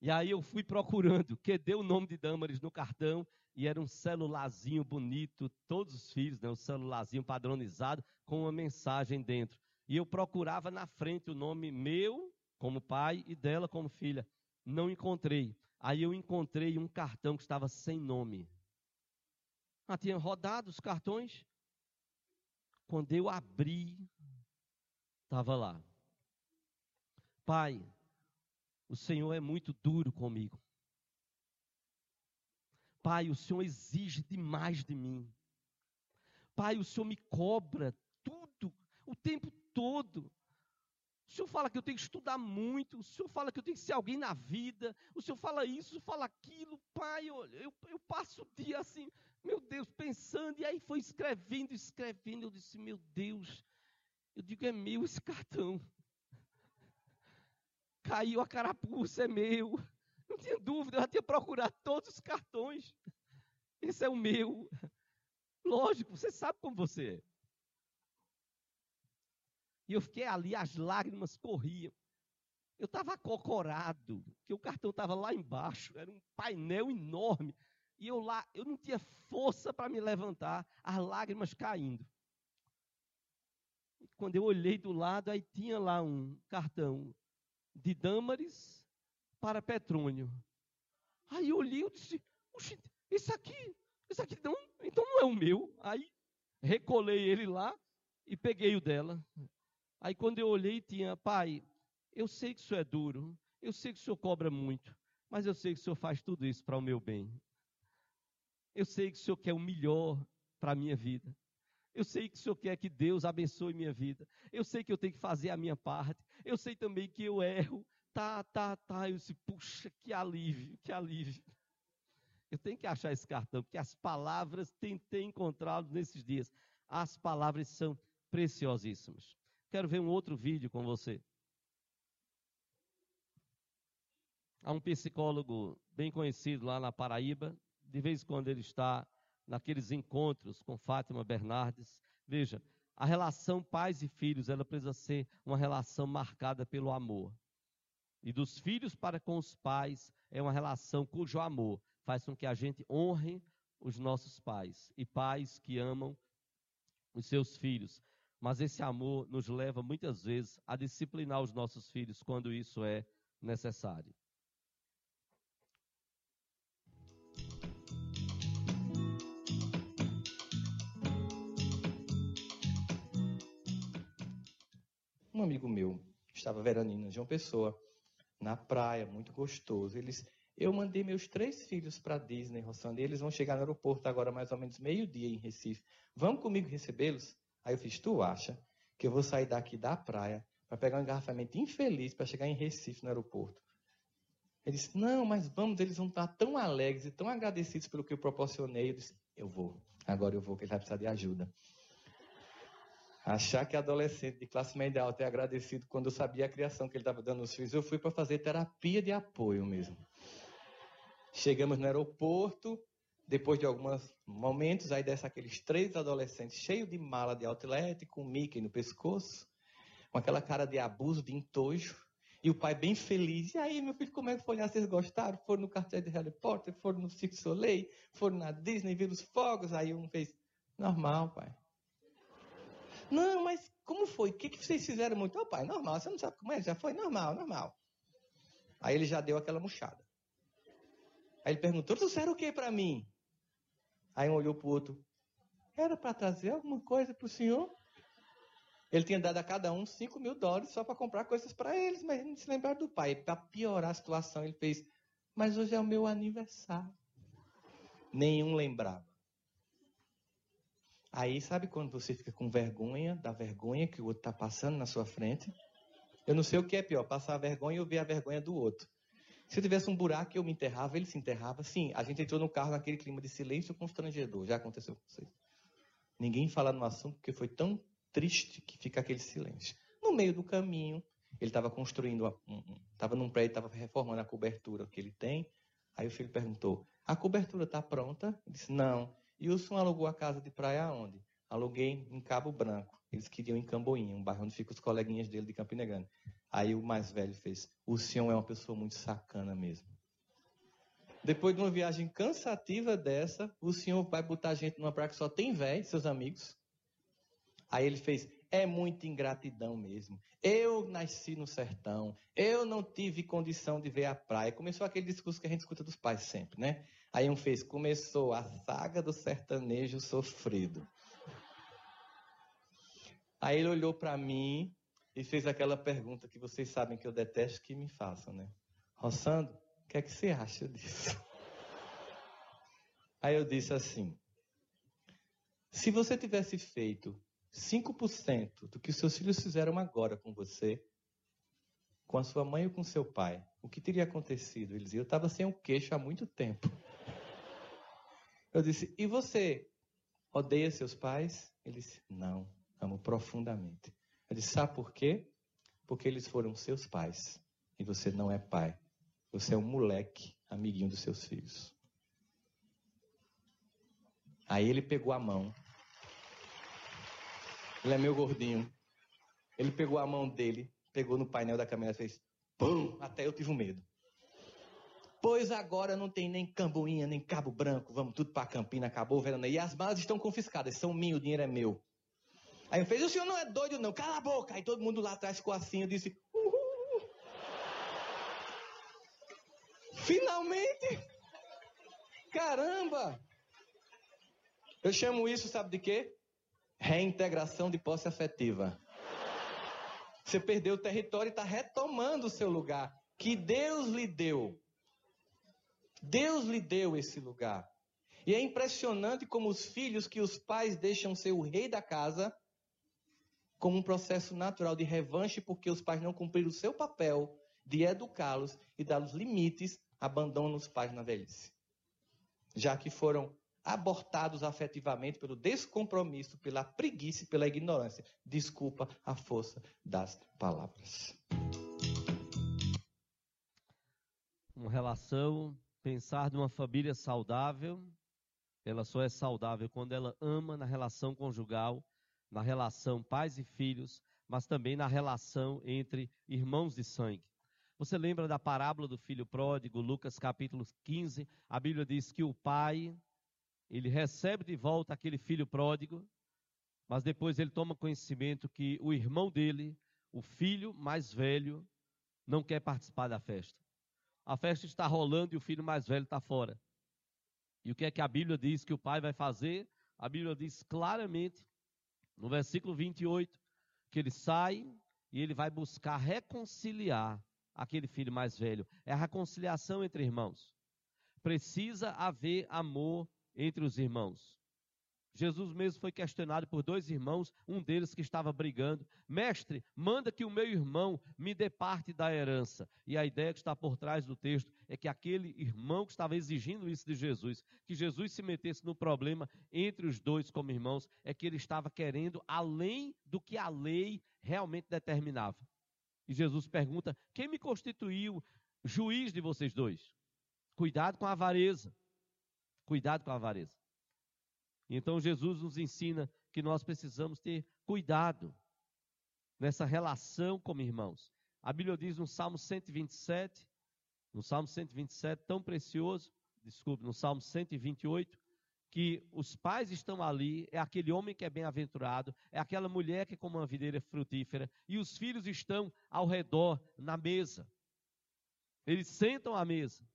E aí eu fui procurando, que deu o nome de Dâmaris no cartão, e era um celularzinho bonito, todos os filhos, né, um celularzinho padronizado, com uma mensagem dentro. E eu procurava na frente o nome meu, como pai, e dela como filha. Não encontrei. Aí eu encontrei um cartão que estava sem nome. Ah, tinha rodado os cartões. Quando eu abri, estava lá. Pai, o Senhor é muito duro comigo. Pai, o Senhor exige demais de mim. Pai, o Senhor me cobra tudo, o tempo todo. O Senhor fala que eu tenho que estudar muito, o Senhor fala que eu tenho que ser alguém na vida, o Senhor fala isso, fala aquilo, pai, olha, eu, eu passo o dia assim, meu Deus, pensando, e aí foi escrevendo, escrevendo, eu disse, meu Deus, eu digo, é meu esse cartão. Caiu a carapuça, é meu. Não tinha dúvida, eu já tinha procurado todos os cartões. Esse é o meu. Lógico, você sabe como você é. E eu fiquei ali, as lágrimas corriam. Eu estava acocorado, que o cartão estava lá embaixo, era um painel enorme. E eu lá, eu não tinha força para me levantar, as lágrimas caindo. E quando eu olhei do lado, aí tinha lá um cartão de Dâmares para Petrônio. Aí eu olhei e disse, esse aqui, esse aqui não, então não é o meu. Aí recolei ele lá e peguei o dela. Aí quando eu olhei, tinha, pai, eu sei que isso é duro, eu sei que o senhor cobra muito, mas eu sei que o senhor faz tudo isso para o meu bem. Eu sei que o senhor quer o melhor para a minha vida. Eu sei que o Senhor quer que Deus abençoe minha vida. Eu sei que eu tenho que fazer a minha parte. Eu sei também que eu erro. Tá, tá, tá. Eu disse, puxa, que alívio, que alívio. Eu tenho que achar esse cartão, porque as palavras, tentei encontrá-los nesses dias. As palavras são preciosíssimas. Quero ver um outro vídeo com você. Há um psicólogo bem conhecido lá na Paraíba. De vez em quando ele está naqueles encontros com Fátima Bernardes. Veja, a relação pais e filhos, ela precisa ser uma relação marcada pelo amor. E dos filhos para com os pais é uma relação cujo amor faz com que a gente honre os nossos pais e pais que amam os seus filhos. Mas esse amor nos leva muitas vezes a disciplinar os nossos filhos quando isso é necessário. Um amigo meu estava veranino de uma pessoa na praia, muito gostoso. Eles Eu mandei meus três filhos para Disney, Rossandra, eles vão chegar no aeroporto agora mais ou menos meio-dia em Recife. Vamos comigo recebê-los? Aí eu fiz, tu acha que eu vou sair daqui da praia para pegar um engarrafamento infeliz para chegar em Recife no aeroporto? Ele disse, não, mas vamos, eles vão estar tão alegres e tão agradecidos pelo que eu proporcionei. Eu disse, eu vou, agora eu vou, que ele vai precisar de ajuda. Achar que adolescente de classe média alta é agradecido quando eu sabia a criação que ele estava dando aos filhos, eu fui para fazer terapia de apoio mesmo. Chegamos no aeroporto, depois de alguns momentos, aí desce aqueles três adolescentes cheios de mala de outlet, com Mickey no pescoço, com aquela cara de abuso, de entojo, e o pai bem feliz. E aí, meu filho, como é que foi lá? Vocês gostaram? Foram no cartel de Harry Potter, foram no Cirque Soleil, foram na Disney, viram os fogos. Aí um fez, normal, pai. Não, mas como foi? O que, que vocês fizeram muito? Ô, oh, pai, normal, você não sabe como é? Já foi normal, normal. Aí ele já deu aquela murchada. Aí ele perguntou, trouxeram o que para mim? Aí um olhou para o outro. Era para trazer alguma coisa para o senhor? Ele tinha dado a cada um 5 mil dólares só para comprar coisas para eles, mas ele não se lembrava do pai. Para piorar a situação, ele fez, mas hoje é o meu aniversário. Nenhum lembrava. Aí, sabe quando você fica com vergonha da vergonha que o outro está passando na sua frente? Eu não sei o que é pior, passar a vergonha ou ver a vergonha do outro. Se eu tivesse um buraco, eu me enterrava, ele se enterrava. Sim, a gente entrou no carro naquele clima de silêncio constrangedor. Já aconteceu com vocês. Ninguém fala no assunto porque foi tão triste que fica aquele silêncio. No meio do caminho, ele estava construindo, estava um, num prédio, estava reformando a cobertura que ele tem. Aí o filho perguntou: A cobertura está pronta? Ele disse: Não. E o senhor alugou a casa de praia aonde? Aluguei em Cabo Branco. Eles queriam em Camboinha, um bairro onde ficam os coleguinhas dele de Campina Grande. Aí o mais velho fez: O senhor é uma pessoa muito sacana mesmo. Depois de uma viagem cansativa dessa, o senhor vai botar a gente numa praia que só tem velho, seus amigos. Aí ele fez: É muita ingratidão mesmo. Eu nasci no sertão, eu não tive condição de ver a praia. Começou aquele discurso que a gente escuta dos pais sempre, né? Aí um fez, começou a saga do sertanejo sofrido. Aí ele olhou para mim e fez aquela pergunta que vocês sabem que eu detesto que me façam, né? Rossando, o que é que você acha disso? Aí eu disse assim: se você tivesse feito 5% do que os seus filhos fizeram agora com você, com a sua mãe ou com seu pai, o que teria acontecido? Ele dizia: eu estava sem o queixo há muito tempo. Eu disse, e você odeia seus pais? Ele disse, não, amo profundamente. Disse, sabe por quê? Porque eles foram seus pais. E você não é pai. Você é um moleque, amiguinho dos seus filhos. Aí ele pegou a mão. Ele é meu gordinho. Ele pegou a mão dele, pegou no painel da câmera e fez pum! Até eu tive um medo. Pois agora não tem nem Camboinha, nem Cabo Branco, vamos tudo para Campina, acabou verão. E as malas estão confiscadas, são minhas, o dinheiro é meu. Aí eu fez, o senhor não é doido não, cala a boca. Aí todo mundo lá atrás ficou assim, eu disse, uhul. Finalmente! Caramba! Eu chamo isso, sabe de quê? Reintegração de posse afetiva. Você perdeu o território e está retomando o seu lugar que Deus lhe deu. Deus lhe deu esse lugar. E é impressionante como os filhos que os pais deixam ser o rei da casa, como um processo natural de revanche, porque os pais não cumpriram o seu papel de educá-los e dar-los limites, abandonam os pais na velhice. Já que foram abortados afetivamente pelo descompromisso, pela preguiça e pela ignorância. Desculpa a força das palavras. Uma relação pensar numa família saudável, ela só é saudável quando ela ama na relação conjugal, na relação pais e filhos, mas também na relação entre irmãos de sangue. Você lembra da parábola do filho pródigo, Lucas capítulo 15? A Bíblia diz que o pai, ele recebe de volta aquele filho pródigo, mas depois ele toma conhecimento que o irmão dele, o filho mais velho, não quer participar da festa a festa está rolando e o filho mais velho está fora. E o que é que a Bíblia diz que o pai vai fazer? A Bíblia diz claramente, no versículo 28, que ele sai e ele vai buscar reconciliar aquele filho mais velho. É a reconciliação entre irmãos. Precisa haver amor entre os irmãos. Jesus mesmo foi questionado por dois irmãos, um deles que estava brigando. Mestre, manda que o meu irmão me dê parte da herança. E a ideia que está por trás do texto é que aquele irmão que estava exigindo isso de Jesus, que Jesus se metesse no problema entre os dois como irmãos, é que ele estava querendo além do que a lei realmente determinava. E Jesus pergunta: quem me constituiu juiz de vocês dois? Cuidado com a avareza. Cuidado com a avareza. Então Jesus nos ensina que nós precisamos ter cuidado nessa relação como irmãos. A Bíblia diz no Salmo 127, no Salmo 127, tão precioso, desculpe, no Salmo 128, que os pais estão ali, é aquele homem que é bem-aventurado, é aquela mulher que é como uma videira frutífera, e os filhos estão ao redor na mesa. Eles sentam à mesa,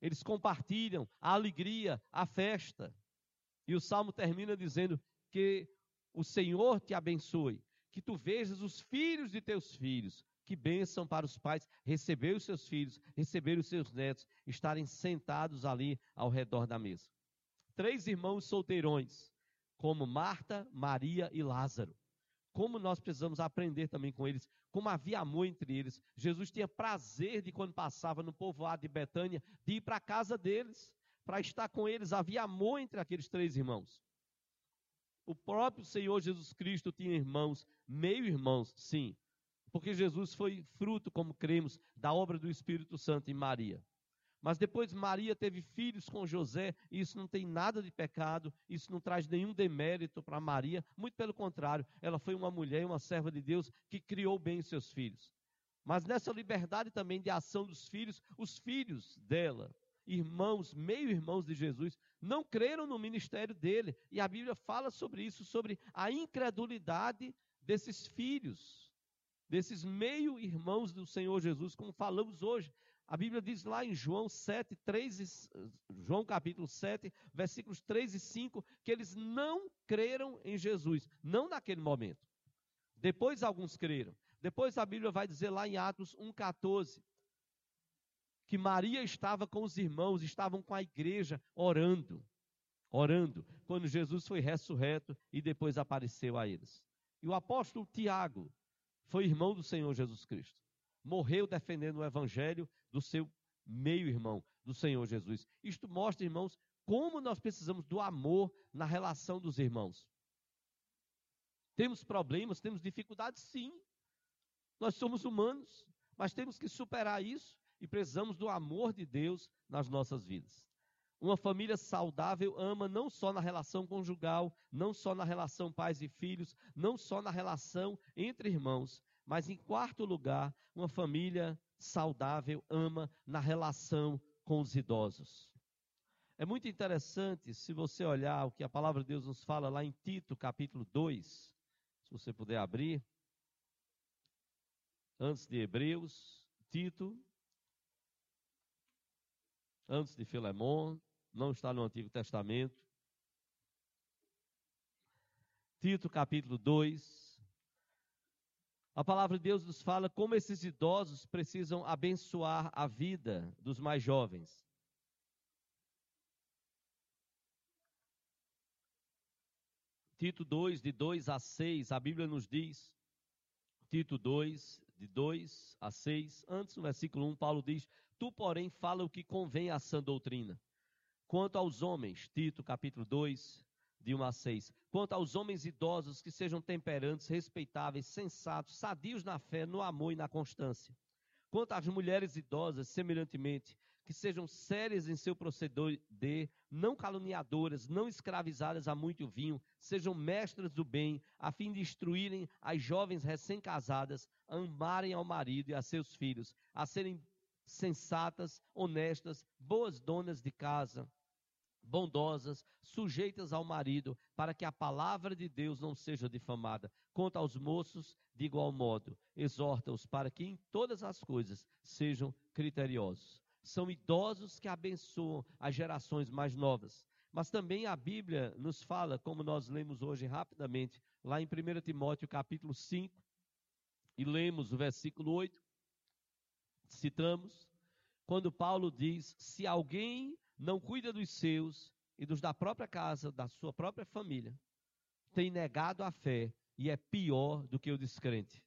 eles compartilham a alegria, a festa. E o salmo termina dizendo que o Senhor te abençoe, que tu vejas os filhos de teus filhos. Que bênção para os pais receber os seus filhos, receber os seus netos, estarem sentados ali ao redor da mesa. Três irmãos solteirões, como Marta, Maria e Lázaro. Como nós precisamos aprender também com eles, como havia amor entre eles. Jesus tinha prazer de, quando passava no povoado de Betânia, de ir para a casa deles para estar com eles. Havia amor entre aqueles três irmãos. O próprio Senhor Jesus Cristo tinha irmãos, meio-irmãos, sim, porque Jesus foi fruto, como cremos, da obra do Espírito Santo em Maria. Mas depois Maria teve filhos com José, e isso não tem nada de pecado, isso não traz nenhum demérito para Maria, muito pelo contrário, ela foi uma mulher e uma serva de Deus que criou bem os seus filhos. Mas nessa liberdade também de ação dos filhos, os filhos dela irmãos, meio-irmãos de Jesus, não creram no ministério dele. E a Bíblia fala sobre isso, sobre a incredulidade desses filhos, desses meio-irmãos do Senhor Jesus, como falamos hoje. A Bíblia diz lá em João 7, 3 e, João capítulo 7, versículos 3 e 5, que eles não creram em Jesus, não naquele momento. Depois alguns creram. Depois a Bíblia vai dizer lá em Atos 1,14, que Maria estava com os irmãos, estavam com a igreja orando, orando, quando Jesus foi ressurreto e depois apareceu a eles. E o apóstolo Tiago foi irmão do Senhor Jesus Cristo. Morreu defendendo o evangelho do seu meio-irmão, do Senhor Jesus. Isto mostra, irmãos, como nós precisamos do amor na relação dos irmãos. Temos problemas, temos dificuldades, sim. Nós somos humanos, mas temos que superar isso e precisamos do amor de Deus nas nossas vidas. Uma família saudável ama não só na relação conjugal, não só na relação pais e filhos, não só na relação entre irmãos, mas em quarto lugar, uma família saudável ama na relação com os idosos. É muito interessante se você olhar o que a palavra de Deus nos fala lá em Tito, capítulo 2, se você puder abrir, antes de Hebreus, Tito, antes de Filemon, não está no Antigo Testamento. Tito capítulo 2. A palavra de Deus nos fala como esses idosos precisam abençoar a vida dos mais jovens. Tito 2, de 2 a 6, a Bíblia nos diz, Tito 2, de 2 a 6, antes no versículo 1, Paulo diz: Tu, porém, fala o que convém à sã doutrina. Quanto aos homens, Tito capítulo 2, de 1 a 6. Quanto aos homens idosos que sejam temperantes, respeitáveis, sensatos, sadios na fé, no amor e na constância. Quanto às mulheres idosas, semelhantemente, que sejam sérias em seu proceder, não caluniadoras, não escravizadas a muito vinho, sejam mestras do bem, a fim de instruírem as jovens recém-casadas a amarem ao marido e a seus filhos, a serem sensatas, honestas, boas donas de casa, bondosas, sujeitas ao marido, para que a palavra de Deus não seja difamada. Quanto aos moços, de igual modo, exorta-os para que em todas as coisas sejam criteriosos. São idosos que abençoam as gerações mais novas. Mas também a Bíblia nos fala, como nós lemos hoje rapidamente, lá em 1 Timóteo capítulo 5, e lemos o versículo 8, citamos, quando Paulo diz: se alguém não cuida dos seus e dos da própria casa, da sua própria família, tem negado a fé e é pior do que o descrente.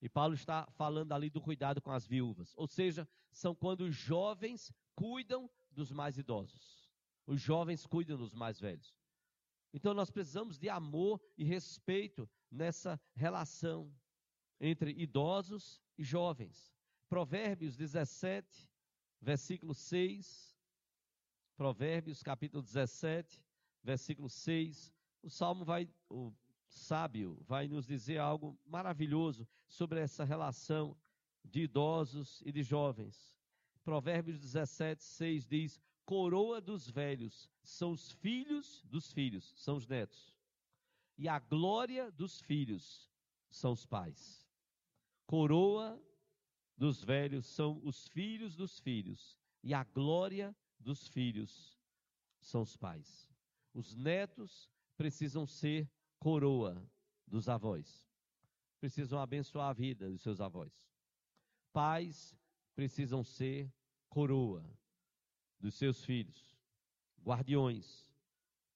E Paulo está falando ali do cuidado com as viúvas, ou seja, são quando os jovens cuidam dos mais idosos. Os jovens cuidam dos mais velhos. Então nós precisamos de amor e respeito nessa relação entre idosos e jovens. Provérbios 17, versículo 6. Provérbios capítulo 17, versículo 6. O salmo vai, o sábio vai nos dizer algo maravilhoso sobre essa relação de idosos e de jovens. Provérbios 17, 6 diz: Coroa dos velhos são os filhos dos filhos, são os netos. E a glória dos filhos são os pais. Coroa dos velhos são os filhos dos filhos, e a glória dos filhos são os pais. Os netos precisam ser coroa dos avós, precisam abençoar a vida dos seus avós. Pais precisam ser coroa dos seus filhos, guardiões,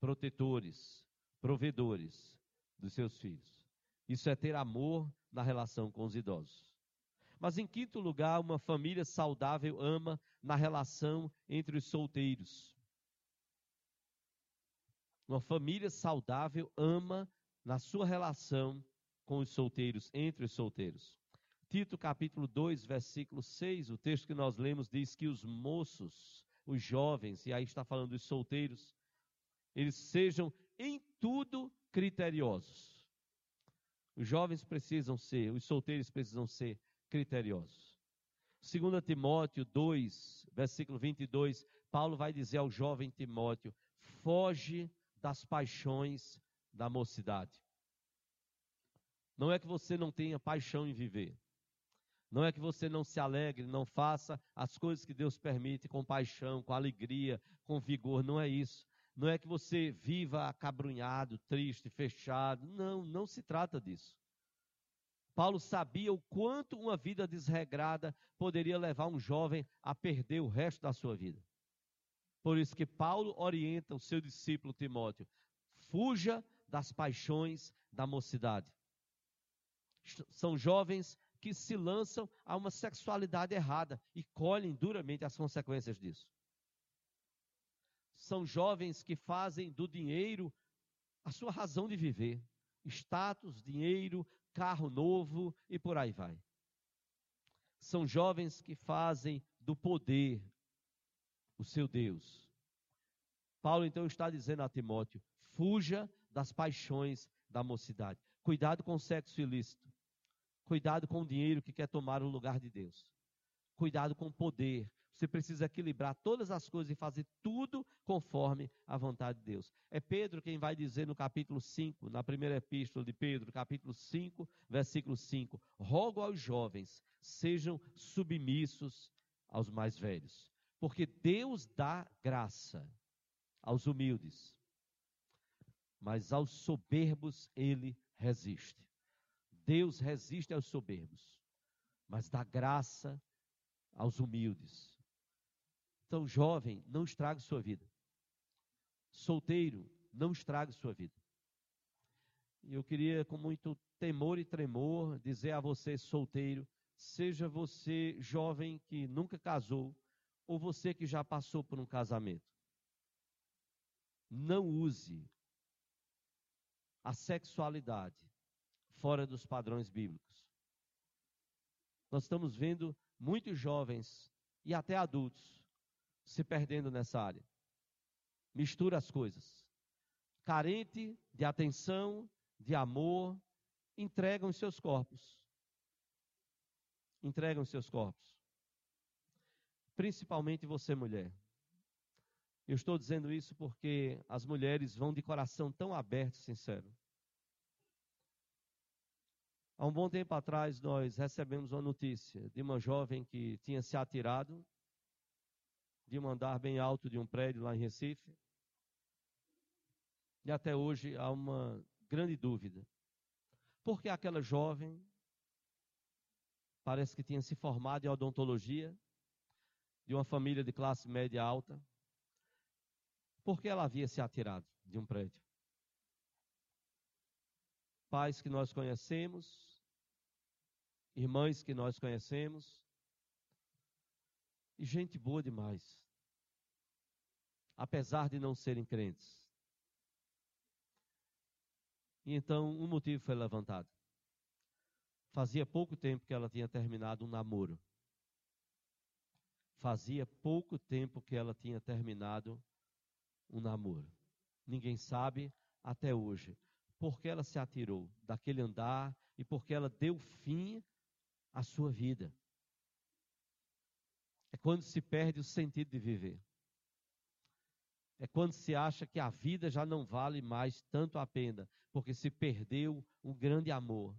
protetores, provedores dos seus filhos. Isso é ter amor na relação com os idosos. Mas em quinto lugar, uma família saudável ama na relação entre os solteiros. Uma família saudável ama na sua relação com os solteiros, entre os solteiros. Tito capítulo 2, versículo 6, o texto que nós lemos diz que os moços, os jovens, e aí está falando dos solteiros, eles sejam em tudo criteriosos. Os jovens precisam ser, os solteiros precisam ser criteriosos. 2 Timóteo 2, versículo 22, Paulo vai dizer ao jovem Timóteo: foge das paixões da mocidade. Não é que você não tenha paixão em viver. Não é que você não se alegre, não faça as coisas que Deus permite com paixão, com alegria, com vigor. Não é isso. Não é que você viva acabrunhado, triste, fechado. Não, não se trata disso. Paulo sabia o quanto uma vida desregrada poderia levar um jovem a perder o resto da sua vida. Por isso que Paulo orienta o seu discípulo Timóteo: fuja das paixões da mocidade. São jovens que se lançam a uma sexualidade errada e colhem duramente as consequências disso. São jovens que fazem do dinheiro a sua razão de viver. Status, dinheiro, carro novo e por aí vai. São jovens que fazem do poder o seu Deus. Paulo então está dizendo a Timóteo: fuja das paixões da mocidade. Cuidado com o sexo ilícito. Cuidado com o dinheiro que quer tomar o lugar de Deus. Cuidado com o poder. Você precisa equilibrar todas as coisas e fazer tudo conforme a vontade de Deus. É Pedro quem vai dizer no capítulo 5, na primeira epístola de Pedro, capítulo 5, versículo 5: Rogo aos jovens, sejam submissos aos mais velhos, porque Deus dá graça aos humildes, mas aos soberbos ele resiste. Deus resiste aos soberbos, mas dá graça aos humildes. Então, jovem, não estrague sua vida. Solteiro, não estrague sua vida. E eu queria, com muito temor e tremor, dizer a você, solteiro, seja você jovem que nunca casou, ou você que já passou por um casamento. Não use a sexualidade fora dos padrões bíblicos. Nós estamos vendo muitos jovens e até adultos se perdendo nessa área. Mistura as coisas. Carente de atenção, de amor, entregam os seus corpos. Entregam os seus corpos. Principalmente você, mulher. Eu estou dizendo isso porque as mulheres vão de coração tão aberto e sincero. Há um bom tempo atrás, nós recebemos uma notícia de uma jovem que tinha se atirado de um andar bem alto de um prédio lá em Recife. E até hoje há uma grande dúvida. Por que aquela jovem parece que tinha se formado em odontologia, de uma família de classe média alta. Por que ela havia se atirado de um prédio? Pais que nós conhecemos, irmãs que nós conhecemos, e gente boa demais, apesar de não serem crentes. E então um motivo foi levantado. Fazia pouco tempo que ela tinha terminado um namoro. Fazia pouco tempo que ela tinha terminado um namoro. Ninguém sabe até hoje por que ela se atirou daquele andar e por que ela deu fim à sua vida. É quando se perde o sentido de viver. É quando se acha que a vida já não vale mais tanto a pena, porque se perdeu um grande amor,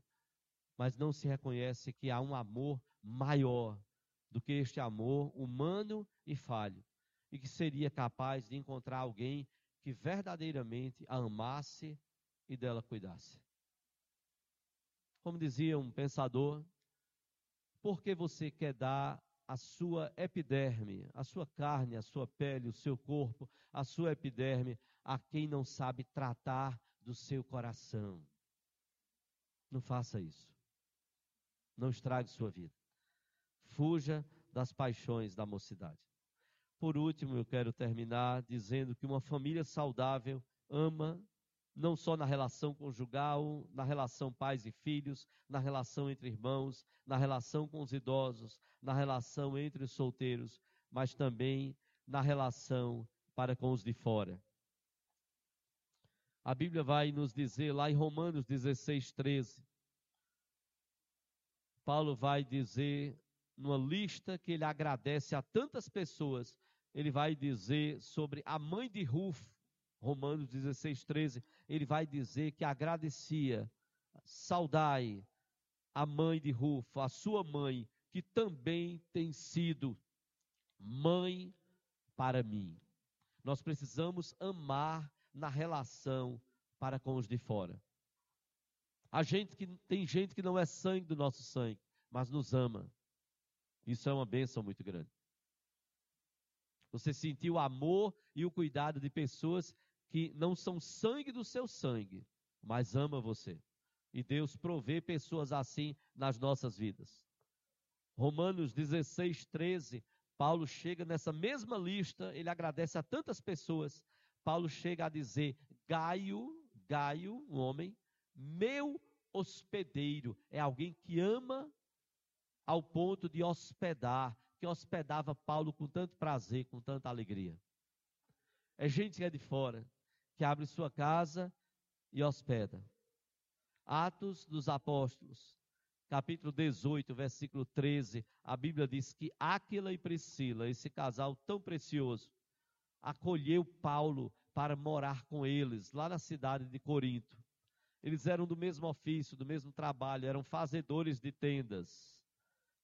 mas não se reconhece que há um amor maior do que este amor humano e falho, e que seria capaz de encontrar alguém que verdadeiramente a amasse e dela cuidasse. Como dizia um pensador, por que você quer dar a sua epiderme, a sua carne, a sua pele, o seu corpo, a sua epiderme, a quem não sabe tratar do seu coração. Não faça isso. Não estrague sua vida. Fuja das paixões da mocidade. Por último, eu quero terminar dizendo que uma família saudável ama não só na relação conjugal, na relação pais e filhos, na relação entre irmãos, na relação com os idosos, na relação entre os solteiros, mas também na relação para com os de fora. A Bíblia vai nos dizer lá em Romanos 16, 13. Paulo vai dizer, numa lista que ele agradece a tantas pessoas, ele vai dizer sobre a mãe de Rufo, Romanos 16, 13, ele vai dizer que agradecia, saudai a mãe de Rufo, a sua mãe, que também tem sido mãe para mim. Nós precisamos amar na relação para com os de fora. A gente que tem gente que não é sangue do nosso sangue, mas nos ama. Isso é uma bênção muito grande. Você sentiu o amor e o cuidado de pessoas que não são sangue do seu sangue, mas ama você. E Deus provê pessoas assim nas nossas vidas. Romanos 16, 13, Paulo chega nessa mesma lista, ele agradece a tantas pessoas. Paulo chega a dizer: Gaio, Gaio, um homem, meu hospedeiro, é alguém que ama ao ponto de hospedar, que hospedava Paulo com tanto prazer, com tanta alegria. É gente que é de fora, que abre sua casa e hospeda. Atos dos Apóstolos, capítulo 18, versículo 13, a Bíblia diz que Áquila e Priscila, esse casal tão precioso, acolheu Paulo para morar com eles lá na cidade de Corinto. Eles eram do mesmo ofício, do mesmo trabalho, eram fazedores de tendas.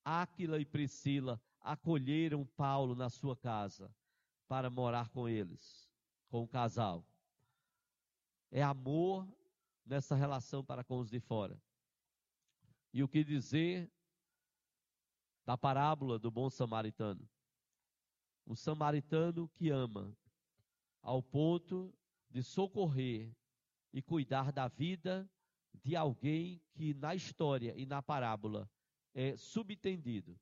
Áquila e Priscila acolheram Paulo na sua casa para morar com eles, com o casal é amor nessa relação para com os de fora. E o que dizer da parábola do bom samaritano? Um samaritano que ama ao ponto de socorrer e cuidar da vida de alguém que na história e na parábola é subentendido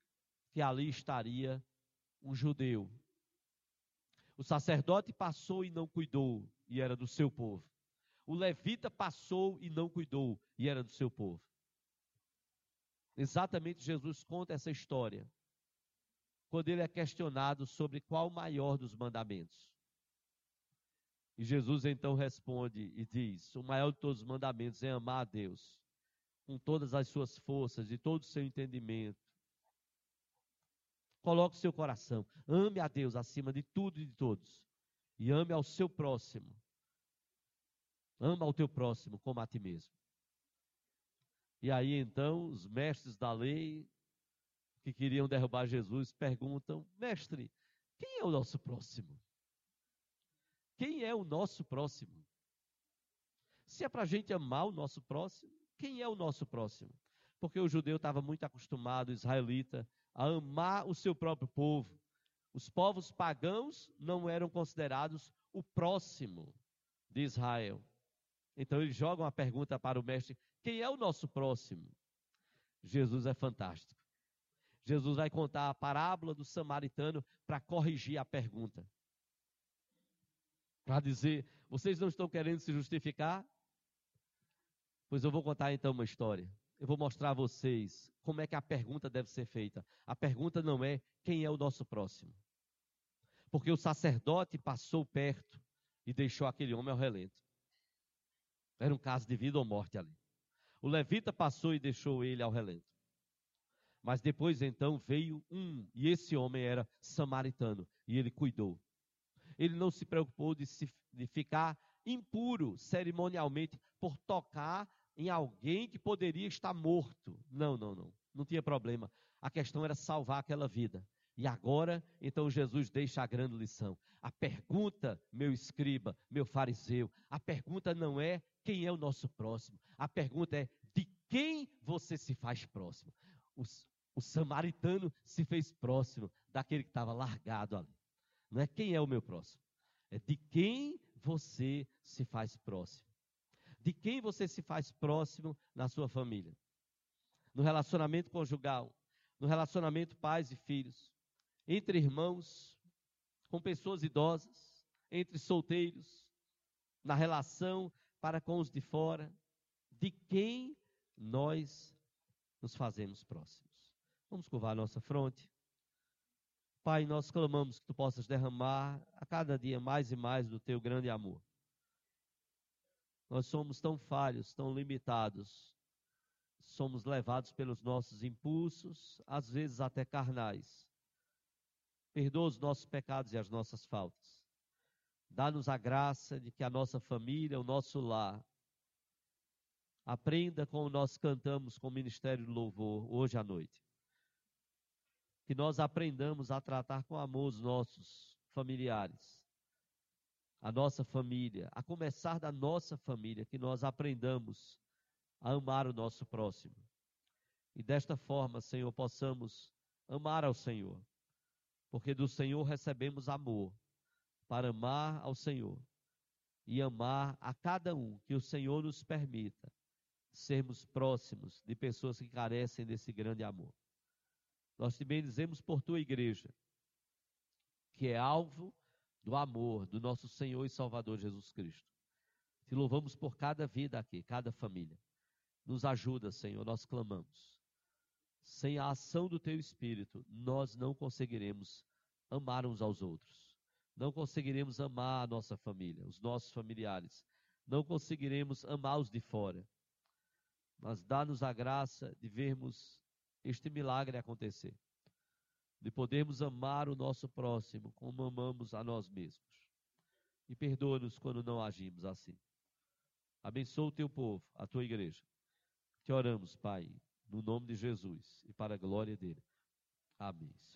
que ali estaria um judeu. O sacerdote passou e não cuidou, e era do seu povo. O levita passou e não cuidou, e era do seu povo. Exatamente Jesus conta essa história. Quando ele é questionado sobre qual o maior dos mandamentos. E Jesus então responde e diz: O maior de todos os mandamentos é amar a Deus com todas as suas forças e todo o seu entendimento. Coloque o seu coração, ame a Deus acima de tudo e de todos, e ame ao seu próximo Ama o teu próximo como a ti mesmo. E aí então os mestres da lei que queriam derrubar Jesus perguntam: Mestre, quem é o nosso próximo? Quem é o nosso próximo? Se é para a gente amar o nosso próximo, quem é o nosso próximo? Porque o judeu estava muito acostumado, o israelita, a amar o seu próprio povo. Os povos pagãos não eram considerados o próximo de Israel. Então eles jogam a pergunta para o mestre: quem é o nosso próximo? Jesus é fantástico. Jesus vai contar a parábola do samaritano para corrigir a pergunta. Para dizer, vocês não estão querendo se justificar? Pois eu vou contar então uma história. Eu vou mostrar a vocês como é que a pergunta deve ser feita. A pergunta não é quem é o nosso próximo. Porque o sacerdote passou perto e deixou aquele homem ao relento. Era um caso de vida ou morte ali. O levita passou e deixou ele ao relento. Mas depois então veio um, e esse homem era samaritano, e ele cuidou. Ele não se preocupou de, se, de ficar impuro cerimonialmente por tocar em alguém que poderia estar morto. Não, não, não. Não tinha problema. A questão era salvar aquela vida. E agora, então Jesus deixa a grande lição. A pergunta, meu escriba, meu fariseu, a pergunta não é quem é o nosso próximo. A pergunta é de quem você se faz próximo. O, o samaritano se fez próximo daquele que estava largado ali. Não é quem é o meu próximo. É de quem você se faz próximo. De quem você se faz próximo na sua família. No relacionamento conjugal. No relacionamento pais e filhos. Entre irmãos. Com pessoas idosas. Entre solteiros. Na relação para com os de fora, de quem nós nos fazemos próximos. Vamos curvar a nossa fronte. Pai, nós clamamos que tu possas derramar a cada dia mais e mais do teu grande amor. Nós somos tão falhos, tão limitados, somos levados pelos nossos impulsos, às vezes até carnais. Perdoa os nossos pecados e as nossas faltas. Dá-nos a graça de que a nossa família, o nosso lar, aprenda como nós cantamos com o Ministério do Louvor hoje à noite. Que nós aprendamos a tratar com amor os nossos familiares, a nossa família, a começar da nossa família, que nós aprendamos a amar o nosso próximo. E desta forma, Senhor, possamos amar ao Senhor, porque do Senhor recebemos amor para amar ao Senhor e amar a cada um que o Senhor nos permita sermos próximos de pessoas que carecem desse grande amor. Nós te bendizemos por tua igreja, que é alvo do amor do nosso Senhor e Salvador Jesus Cristo. Te louvamos por cada vida aqui, cada família. Nos ajuda, Senhor, nós clamamos. Sem a ação do teu Espírito, nós não conseguiremos amar uns aos outros não conseguiremos amar a nossa família, os nossos familiares, não conseguiremos amar os de fora. Mas dá-nos a graça de vermos este milagre acontecer, de podermos amar o nosso próximo como amamos a nós mesmos. E perdoa-nos quando não agimos assim. Abençoa o teu povo, a tua igreja. Te oramos, Pai, no nome de Jesus e para a glória dele. Amém.